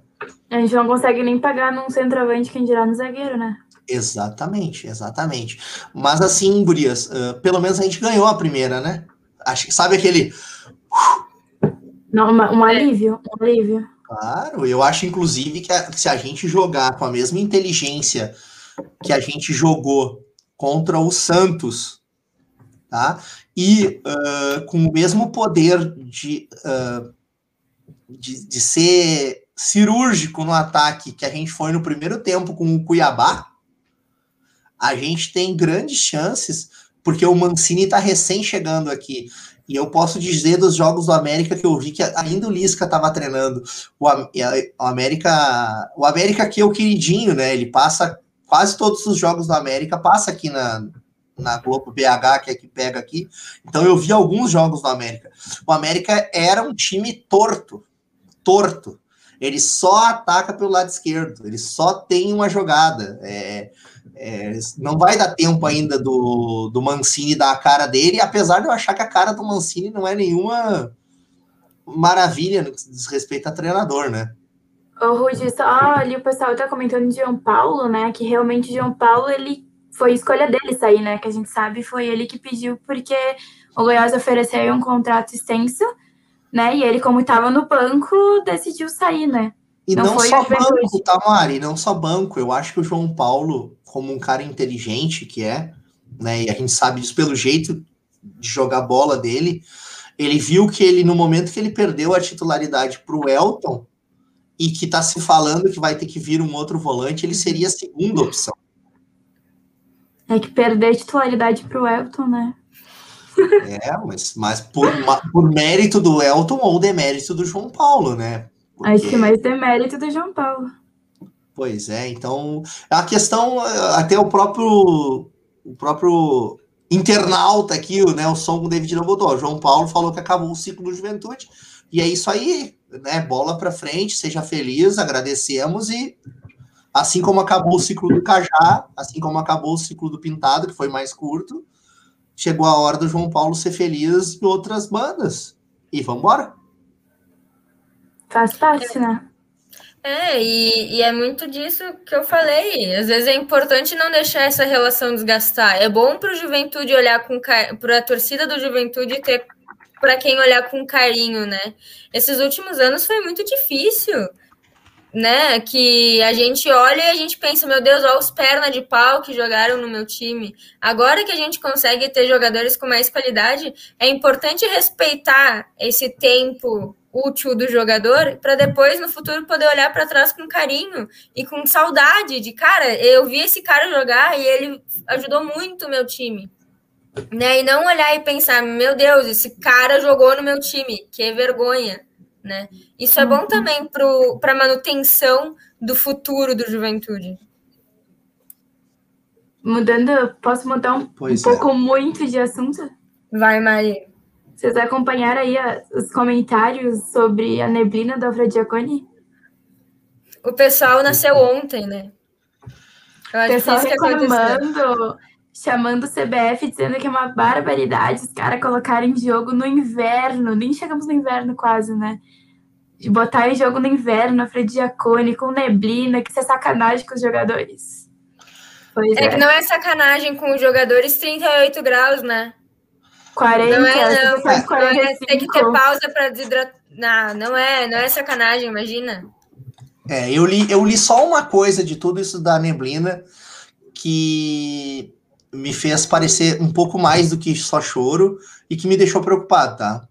S3: A gente não consegue nem pagar num centroavante quem dirá no zagueiro, né?
S4: Exatamente, exatamente. Mas assim, Gurias, uh, pelo menos a gente ganhou a primeira, né? Acho, sabe aquele.
S3: Não, um alívio, um alívio.
S4: Claro, eu acho inclusive que, a, que se a gente jogar com a mesma inteligência que a gente jogou contra o Santos, tá? E uh, com o mesmo poder de, uh, de, de, ser cirúrgico no ataque que a gente foi no primeiro tempo com o Cuiabá, a gente tem grandes chances, porque o Mancini está recém chegando aqui. E eu posso dizer dos jogos do América que eu vi que ainda o Lisca estava treinando. O, América, o América que é o queridinho, né? Ele passa quase todos os jogos do América passa aqui na, na Globo BH, que é que pega aqui. Então eu vi alguns jogos do América. O América era um time torto, torto. Ele só ataca pelo lado esquerdo, ele só tem uma jogada. É, é, não vai dar tempo ainda do, do Mancini dar a cara dele, apesar de eu achar que a cara do Mancini não é nenhuma maravilha no que diz respeito a treinador, né?
S3: Ô, Rudi, só ali o pessoal tá comentando de João Paulo, né? Que realmente João Paulo, ele foi escolha dele sair, né? Que a gente sabe foi ele que pediu, porque o Goiás ofereceu um contrato extenso, né? E ele, como estava no banco, decidiu sair, né?
S4: E não, não só banco, tá, Mari? Não só banco. Eu acho que o João Paulo, como um cara inteligente que é, né? E a gente sabe disso pelo jeito de jogar bola dele, ele viu que ele, no momento que ele perdeu a titularidade para o Elton, e que está se falando que vai ter que vir um outro volante, ele seria a segunda opção.
S3: É que perder titularidade para o Elton, né?
S4: É, mas, mas por, por mérito do Elton ou demérito do João Paulo, né?
S3: Porque... Acho que mais demérito do João Paulo.
S4: Pois é, então a questão, até o próprio o próprio internauta aqui, o Nelson o David não. João Paulo falou que acabou o ciclo do juventude, e é isso aí né, bola para frente, seja feliz, agradecemos e assim como acabou o ciclo do Cajá, assim como acabou o ciclo do Pintado, que foi mais curto, chegou a hora do João Paulo ser feliz em outras bandas. E vamos embora.
S3: Faz parte, né?
S2: É, e, e, é muito disso que eu falei. Às vezes é importante não deixar essa relação desgastar. É bom para o juventude olhar com para a torcida do juventude ter para quem olhar com carinho, né? Esses últimos anos foi muito difícil, né? Que a gente olha e a gente pensa, meu Deus, olha os pernas de pau que jogaram no meu time. Agora que a gente consegue ter jogadores com mais qualidade, é importante respeitar esse tempo útil do jogador para depois no futuro poder olhar para trás com carinho e com saudade de cara, eu vi esse cara jogar e ele ajudou muito o meu time. Né? E não olhar e pensar, meu Deus, esse cara jogou no meu time, que vergonha, né? Isso é bom uhum. também para a manutenção do futuro do Juventude.
S3: Mudando, posso mudar um, um é. pouco muito de assunto?
S2: Vai, Maria.
S3: Vocês acompanharam aí a, os comentários sobre a neblina da Fradiacone?
S2: O pessoal nasceu ontem, né?
S3: Eu acho o pessoal que reclamando chamando o CBF, dizendo que é uma barbaridade os caras colocarem jogo no inverno, nem chegamos no inverno quase, né? de botar em jogo no inverno, de Giacone, com neblina, que isso é sacanagem com os jogadores.
S2: Pois é, é que não é sacanagem com os jogadores 38 graus, né?
S3: 40,
S2: não é, não. não é, tem que ter pausa para desidratar. Não, não é, não é sacanagem, imagina.
S4: É, eu li, eu li só uma coisa de tudo isso da neblina que me fez parecer um pouco mais do que só choro e que me deixou preocupado, tá?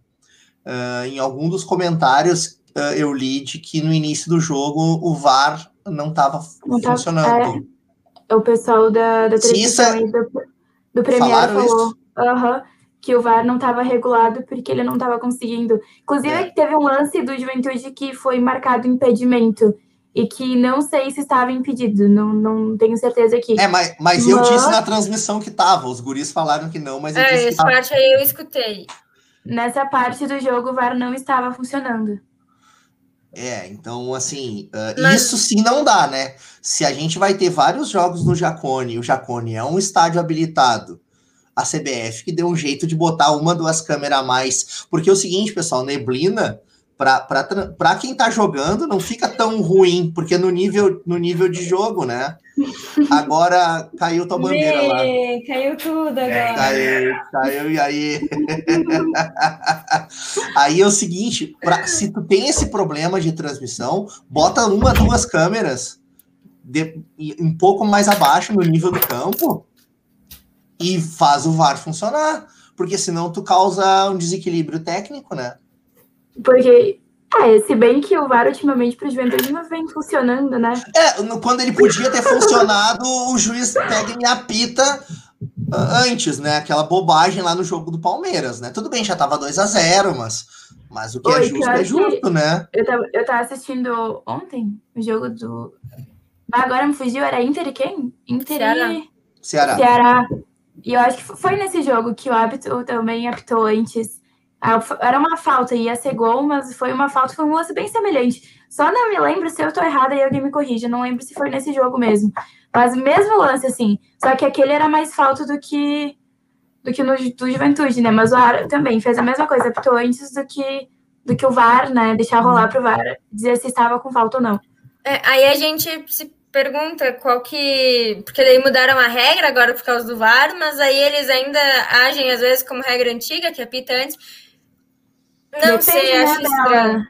S4: Uh, em algum dos comentários uh, eu li de que no início do jogo o VAR não estava funcionando.
S3: É, o pessoal da, da televisão é... do, do Premier falou que o VAR não estava regulado porque ele não estava conseguindo. Inclusive, é. teve um lance do Juventude que foi marcado impedimento e que não sei se estava impedido, não, não tenho certeza aqui.
S4: É, mas, mas, mas... eu disse na transmissão que estava, os guris falaram que não, mas eu
S2: é,
S4: disse
S2: essa parte aí eu escutei.
S3: Nessa parte do jogo o VAR não estava funcionando.
S4: É, então assim, uh, mas... isso sim não dá, né? Se a gente vai ter vários jogos no Jacone, o Jacone é um estádio habilitado, a CBF que deu um jeito de botar uma, duas câmeras a mais, porque é o seguinte, pessoal, neblina para quem tá jogando não fica tão ruim, porque no nível, no nível de jogo, né? Agora caiu tua bandeira lá.
S2: Caiu tudo agora.
S4: Caiu, caiu, e aí? aí é o seguinte, pra, se tu tem esse problema de transmissão, bota uma, duas câmeras de, um pouco mais abaixo no nível do campo e faz o VAR funcionar. Porque senão tu causa um desequilíbrio técnico, né?
S3: Porque, é, se bem que o VAR ultimamente para o Juventude não vem funcionando, né?
S4: É, quando ele podia ter funcionado, o juiz pega e apita ah, antes, né? Aquela bobagem lá no jogo do Palmeiras, né? Tudo bem, já tava 2 a 0 mas, mas o que é Oi, é justo é justo, né?
S3: Eu tava, eu tava assistindo ontem o jogo do. Agora me fugiu, era Inter e quem? Inter
S2: Ceará.
S3: e.
S4: Ceará.
S3: Ceará. E eu acho que foi nesse jogo que o árbitro também apitou antes era uma falta, ia ser gol, mas foi uma falta, foi um lance bem semelhante. Só não me lembro se eu tô errada e alguém me corrija, não lembro se foi nesse jogo mesmo. Mas mesmo lance, assim, só que aquele era mais falta do que do que no do Juventude, né? Mas o VAR também fez a mesma coisa, apitou antes do que, do que o VAR, né? Deixar rolar pro VAR, dizer se estava com falta ou não.
S2: É, aí a gente se pergunta qual que. Porque daí mudaram a regra agora por causa do VAR, mas aí eles ainda agem, às vezes, como regra antiga, que apita antes. Não depende, sei, né, acho estranho.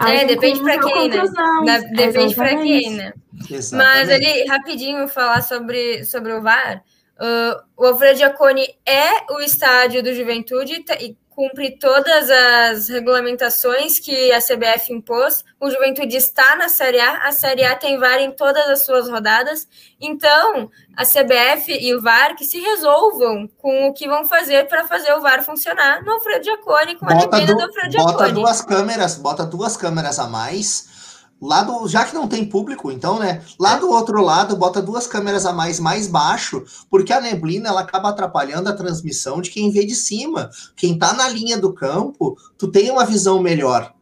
S2: É, depende para quem, né? Da, depende para quem, né? Exatamente. Mas ali, rapidinho, falar sobre, sobre o VAR. Uh, o Alfredo Giacone é o estádio do Juventude e cumpre todas as regulamentações que a CBF impôs. O Juventude está na Série A, a Série A tem VAR em todas as suas rodadas. Então, a CBF e o VAR que se resolvam com o que vão fazer para fazer o VAR funcionar no Alfredo Giacone, com bota a neblina do Alfredo
S4: Giacone. Bota duas câmeras, bota duas câmeras a mais Lá do, já que não tem público, então, né? Lá do outro lado, bota duas câmeras a mais, mais baixo, porque a neblina ela acaba atrapalhando a transmissão de quem vê de cima. Quem tá na linha do campo, tu tem uma visão melhor.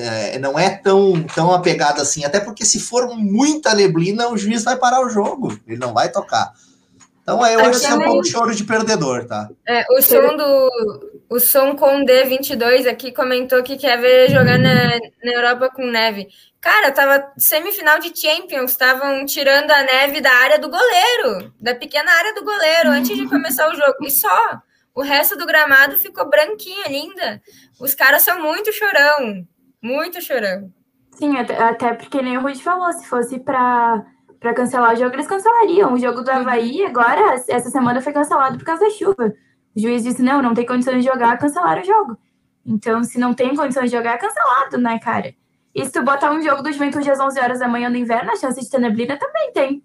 S4: é, não é tão, tão apegado assim, até porque se for muita neblina, o juiz vai parar o jogo, ele não vai tocar. Então eu acho que é um pouco choro de perdedor, tá?
S2: É, o som do. O som com D22 aqui comentou que quer ver jogar na, na Europa com neve. Cara, tava semifinal de Champions, estavam tirando a neve da área do goleiro, da pequena área do goleiro, antes de começar o jogo. E só. O resto do gramado ficou branquinha, linda. Os caras são muito chorão. Muito chorão.
S3: Sim, até, porque nem o Rudy falou, se fosse para para cancelar o jogo, eles cancelariam. O jogo do Havaí, agora, essa semana foi cancelado por causa da chuva. O juiz disse: não, não tem condições de jogar, cancelaram o jogo. Então, se não tem condições de jogar, é cancelado, né, cara? E se tu botar um jogo do Juventude às 11 horas da manhã no inverno, a chance de ter neblina também tem.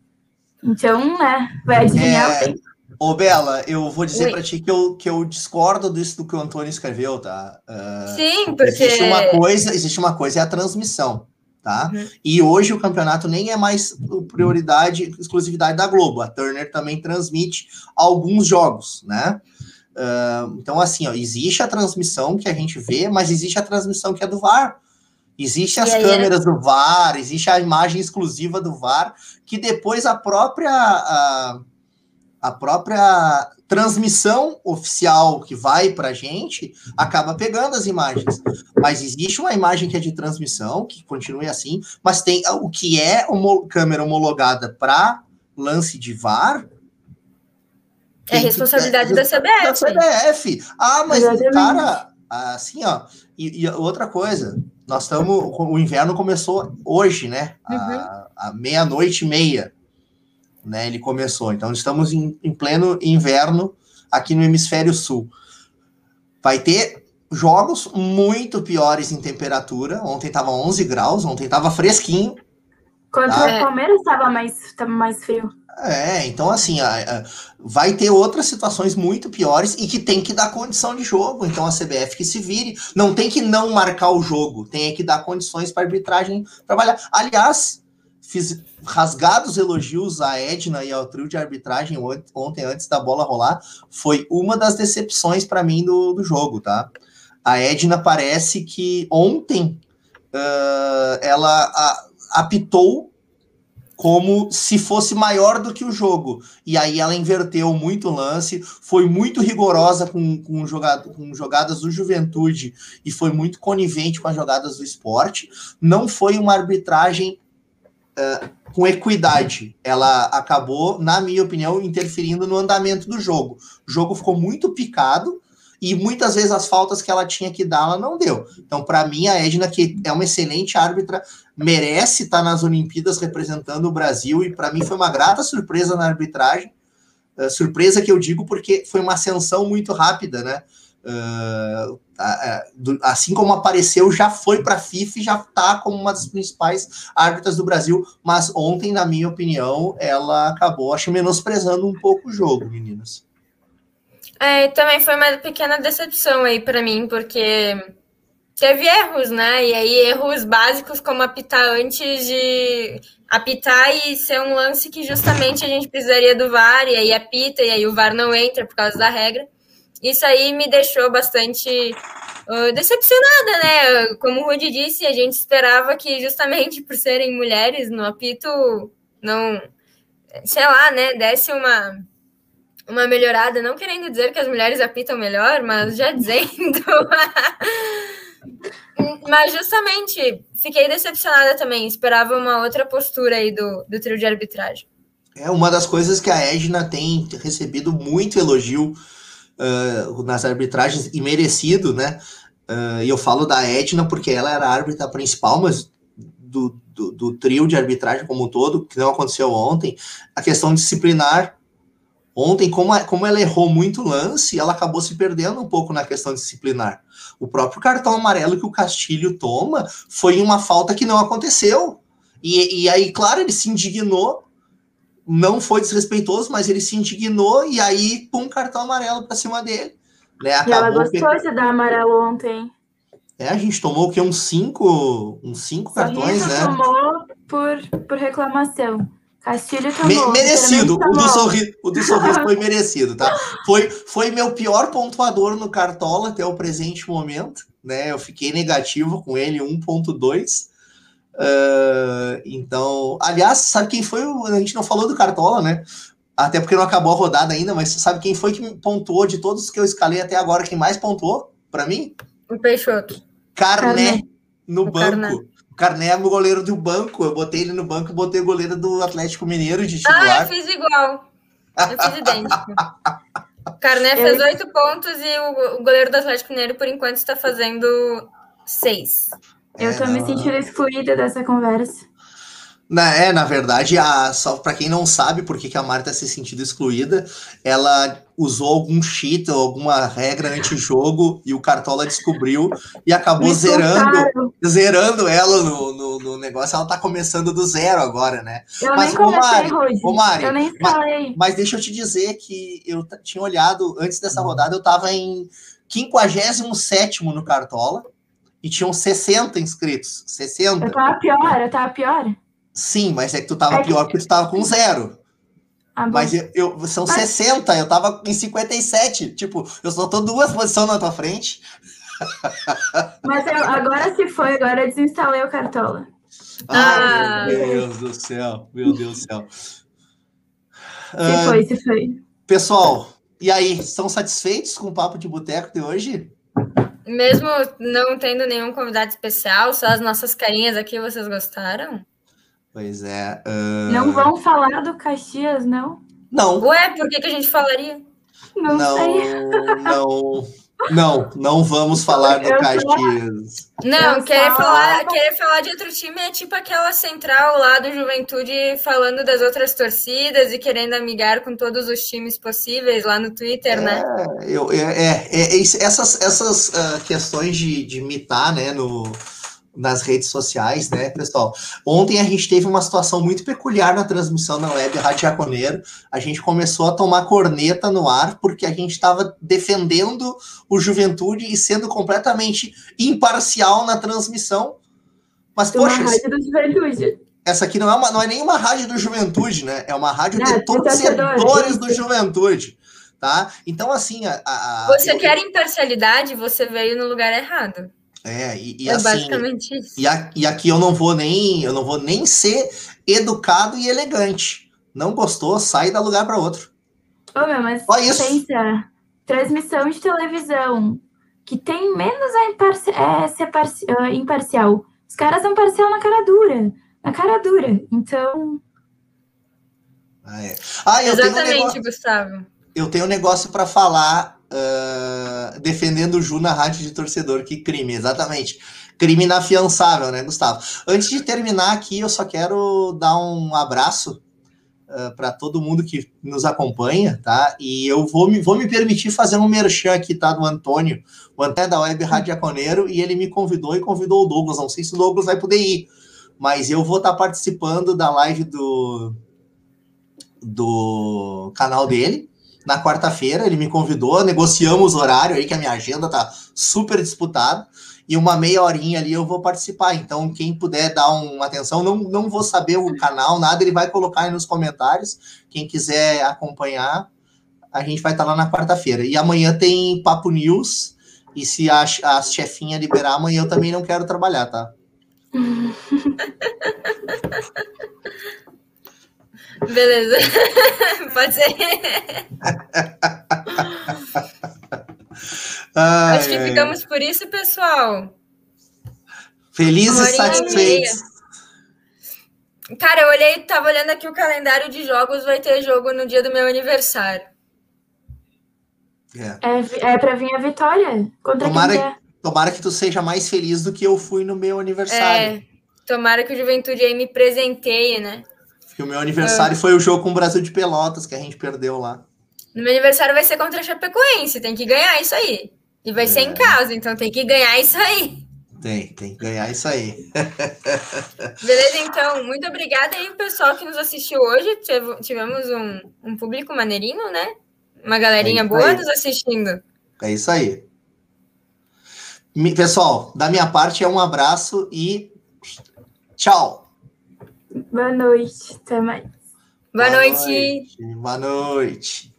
S3: Então, né, vai adivinhar é... o tempo.
S4: Ô, Bela, eu vou dizer para ti que eu, que eu discordo disso do que o Antônio escreveu, tá?
S2: Uh, Sim, porque...
S4: Existe uma coisa, existe uma coisa, é a transmissão, tá? Uhum. E hoje o campeonato nem é mais prioridade, exclusividade da Globo. A Turner também transmite alguns jogos, né? Uh, então, assim, ó, existe a transmissão que a gente vê, mas existe a transmissão que é do VAR. Existe as aí, câmeras do VAR, existe a imagem exclusiva do VAR, que depois a própria a, a própria transmissão oficial que vai para a gente acaba pegando as imagens. Mas existe uma imagem que é de transmissão, que continue assim, mas tem o que é uma câmera homologada para lance de VAR.
S2: É responsabilidade que, da CBF.
S4: Da CBF. Ah, mas Exatamente. cara, assim, ó. E, e, outra coisa, nós estamos. O inverno começou hoje, né? Uhum. A, a meia-noite e meia né? Ele começou. Então estamos em, em pleno inverno aqui no hemisfério sul. Vai ter jogos muito piores em temperatura. Ontem estava 11 graus, ontem estava fresquinho.
S3: Contra tá? o Palmeiras estava mais, tava mais frio.
S4: É, então assim, vai ter outras situações muito piores e que tem que dar condição de jogo. Então a CBF que se vire. Não tem que não marcar o jogo, tem que dar condições para a arbitragem trabalhar. Aliás, fiz rasgados elogios à Edna e ao trio de arbitragem ontem, antes da bola rolar. Foi uma das decepções para mim do, do jogo, tá? A Edna parece que ontem uh, ela a, apitou como se fosse maior do que o jogo. E aí ela inverteu muito lance, foi muito rigorosa com, com, jogado, com jogadas do Juventude e foi muito conivente com as jogadas do esporte. Não foi uma arbitragem com equidade. Ela acabou, na minha opinião, interferindo no andamento do jogo. O jogo ficou muito picado e muitas vezes as faltas que ela tinha que dar, ela não deu. Então, para mim, a Edna, que é uma excelente árbitra, merece estar nas Olimpíadas representando o Brasil e para mim foi uma grata surpresa na arbitragem. Uh, surpresa que eu digo porque foi uma ascensão muito rápida, né? Uh, assim como apareceu, já foi para a FIFA e já está como uma das principais árbitras do Brasil. Mas ontem, na minha opinião, ela acabou, acho, menosprezando um pouco o jogo, meninas.
S2: É, também foi uma pequena decepção aí para mim, porque teve erros, né? E aí erros básicos como apitar antes de apitar e ser um lance que justamente a gente precisaria do VAR, e aí apita, e aí o VAR não entra por causa da regra. Isso aí me deixou bastante uh, decepcionada, né? Como o Rudy disse, a gente esperava que justamente por serem mulheres no apito não, sei lá, né, desse uma uma melhorada, não querendo dizer que as mulheres apitam melhor, mas já dizendo. mas justamente fiquei decepcionada também, esperava uma outra postura aí do, do trio de arbitragem.
S4: É uma das coisas que a Edna tem recebido muito elogio uh, nas arbitragens e merecido, né? Uh, e eu falo da Edna porque ela era a árbitra principal, mas do, do, do, trio de arbitragem como um todo, que não aconteceu ontem, a questão disciplinar. Ontem, como, como ela errou muito lance, ela acabou se perdendo um pouco na questão disciplinar. O próprio cartão amarelo que o Castilho toma foi uma falta que não aconteceu. E, e aí, claro, ele se indignou não foi desrespeitoso, mas ele se indignou e aí pum cartão amarelo para cima dele. Né?
S3: Acabou e ela gostou de dar amarelo ontem.
S4: É, a gente tomou o que uns cinco, uns cinco cartões, né?
S3: tomou por, por reclamação. Castilho tomou.
S4: Me, merecido. O do, sorriso, o do sorriso foi merecido, tá? Foi, foi meu pior pontuador no Cartola até o presente momento, né? Eu fiquei negativo com ele, 1.2. Uh, então, aliás, sabe quem foi? A gente não falou do Cartola, né? Até porque não acabou a rodada ainda, mas sabe quem foi que pontuou de todos que eu escalei até agora? Quem mais pontuou para mim?
S2: O Peixoto.
S4: Carné, Carné. no o banco. Carné. O Carné é o goleiro do banco. Eu botei ele no banco e botei o goleiro do Atlético Mineiro de titular.
S2: Ah, eu fiz igual. Eu fiz idêntico. O Carné fez oito pontos e o, o goleiro do Atlético Mineiro, por enquanto, está fazendo seis.
S3: Eu é, tô me sentindo excluída dessa conversa.
S4: Na, é, na verdade, a, só para quem não sabe por que, que a Marta tá se sentindo excluída, ela usou algum cheat ou alguma regra anti-jogo e o Cartola descobriu e acabou Me zerando zerando ela no, no, no, negócio. Ela tá começando do zero agora, né?
S3: Eu mas, nem comecei, Mari,
S4: ô Mari,
S3: eu nem
S4: mas, mas, deixa eu te dizer que eu tinha olhado, antes dessa rodada, eu tava em 57 no Cartola e tinham 60 inscritos. 60.
S3: Eu tava pior, eu tava pior.
S4: Sim, mas é que tu tava é pior que... porque tu tava com zero. Ah, mas eu, eu, são mas... 60, eu tava em 57. Tipo, eu só tô duas posições na tua frente.
S3: Mas eu, agora se foi, agora eu desinstalei o Cartola.
S4: Ah, meu Deus do céu, meu Deus do céu.
S3: Se uh, foi, se foi.
S4: Pessoal, e aí, estão satisfeitos com o papo de boteco de hoje?
S2: Mesmo não tendo nenhum convidado especial, só as nossas carinhas aqui, vocês gostaram?
S4: Pois é. Uh...
S3: Não vão falar do Caxias, não?
S4: Não.
S2: Ué, por que, que a gente falaria?
S3: Não,
S4: não
S3: sei.
S4: Não. Não, não vamos falar do Caxias.
S2: Não, querer falar, querer falar de outro time é tipo aquela central lá do Juventude falando das outras torcidas e querendo amigar com todos os times possíveis lá no Twitter, né?
S4: Eu, é, é, é, isso- essas, essas ah, questões de, de mitar, né, no, nas redes sociais, né, pessoal? Ontem a gente teve uma situação muito peculiar na transmissão na web Rádio Jaconeiro. A gente começou a tomar corneta no ar porque a gente estava defendendo o Juventude e sendo completamente imparcial na transmissão. Mas,
S3: Uma
S4: poxa,
S3: rádio do Juventude.
S4: essa aqui não é, uma, não é nenhuma rádio do Juventude, né? É uma rádio
S3: Não,
S4: de
S3: de torcedores,
S4: do. Juventude, tá? Então, assim, a- a-
S2: Você
S4: eu-
S2: quer imparcialidade, você veio no lugar errado.
S4: É, e, e
S2: é
S4: assim,
S2: basicamente isso.
S4: e, a- e aqui eu não vou nem, eu não vou nem ser educado e elegante. Não gostou, sai da lugar para outro.
S3: Ô, meu, mas
S4: Só isso.
S3: pensa, transmissão de televisão que tem menos a imparci é, ser ah, imparcial. Os caras são parcial na cara dura. Na cara dura. Então,
S4: Ah, é. Ah, eu tenho um
S2: Exatamente,
S4: negócio,
S2: Gustavo.
S4: eu tenho um negócio para falar ah, defendendo o Ju na rádio de torcedor. Que crime, exatamente. Crime inafiançável, né, Gustavo? Antes de terminar aqui, eu só quero dar um abraço para todo mundo que nos acompanha, tá? E eu vou me, vou me permitir fazer um merchan aqui, tá? Do Antônio, o Antônio é da Web Rádio e ele me convidou e convidou o Douglas. Não sei se o Douglas vai poder ir, mas eu vou estar participando da live do, do canal dele na quarta-feira. Ele me convidou, negociamos o horário aí, que a minha agenda tá super disputada. E uma meia horinha ali eu vou participar. Então, quem puder dar uma atenção, não, não vou saber o canal, nada, ele vai colocar aí nos comentários. Quem quiser acompanhar, a gente vai estar lá na quarta-feira. E amanhã tem Papo News. E se a, a chefinha liberar, amanhã eu também não quero trabalhar, tá?
S2: Beleza. Pode ser.
S4: Ai,
S2: Acho que
S4: ai.
S2: ficamos por isso, pessoal.
S4: Felizes e satisfeitos.
S2: Cara, eu olhei, tava olhando aqui o calendário de jogos, vai ter jogo no dia do meu aniversário.
S4: É.
S3: é, é pra vir a vitória contra
S4: Tomara-
S3: quem é.
S4: Tomara que tu seja mais feliz do que eu fui no meu aniversário.
S2: É, tomara que o Juventude aí me presenteie, né?
S4: Porque o meu aniversário foi o jogo com o Brasil de Pelotas, que a gente perdeu lá.
S2: No meu aniversário vai ser contra a Chapecoense, tem que ganhar isso aí. E vai ser
S4: É.
S2: em casa, então tem que ganhar isso aí.
S4: Tem, tem que ganhar isso aí.
S2: Beleza, então, muito obrigada aí, pessoal que nos assistiu hoje. Tive- Tivemos um, um público maneirinho, né? Uma galerinha
S4: É
S2: boa
S4: aí.
S2: nos assistindo.
S4: É isso aí. Pessoal, da minha parte é um abraço e tchau.
S3: Boa noite. Até mais.
S2: Boa, noite.
S4: noite. Boa noite.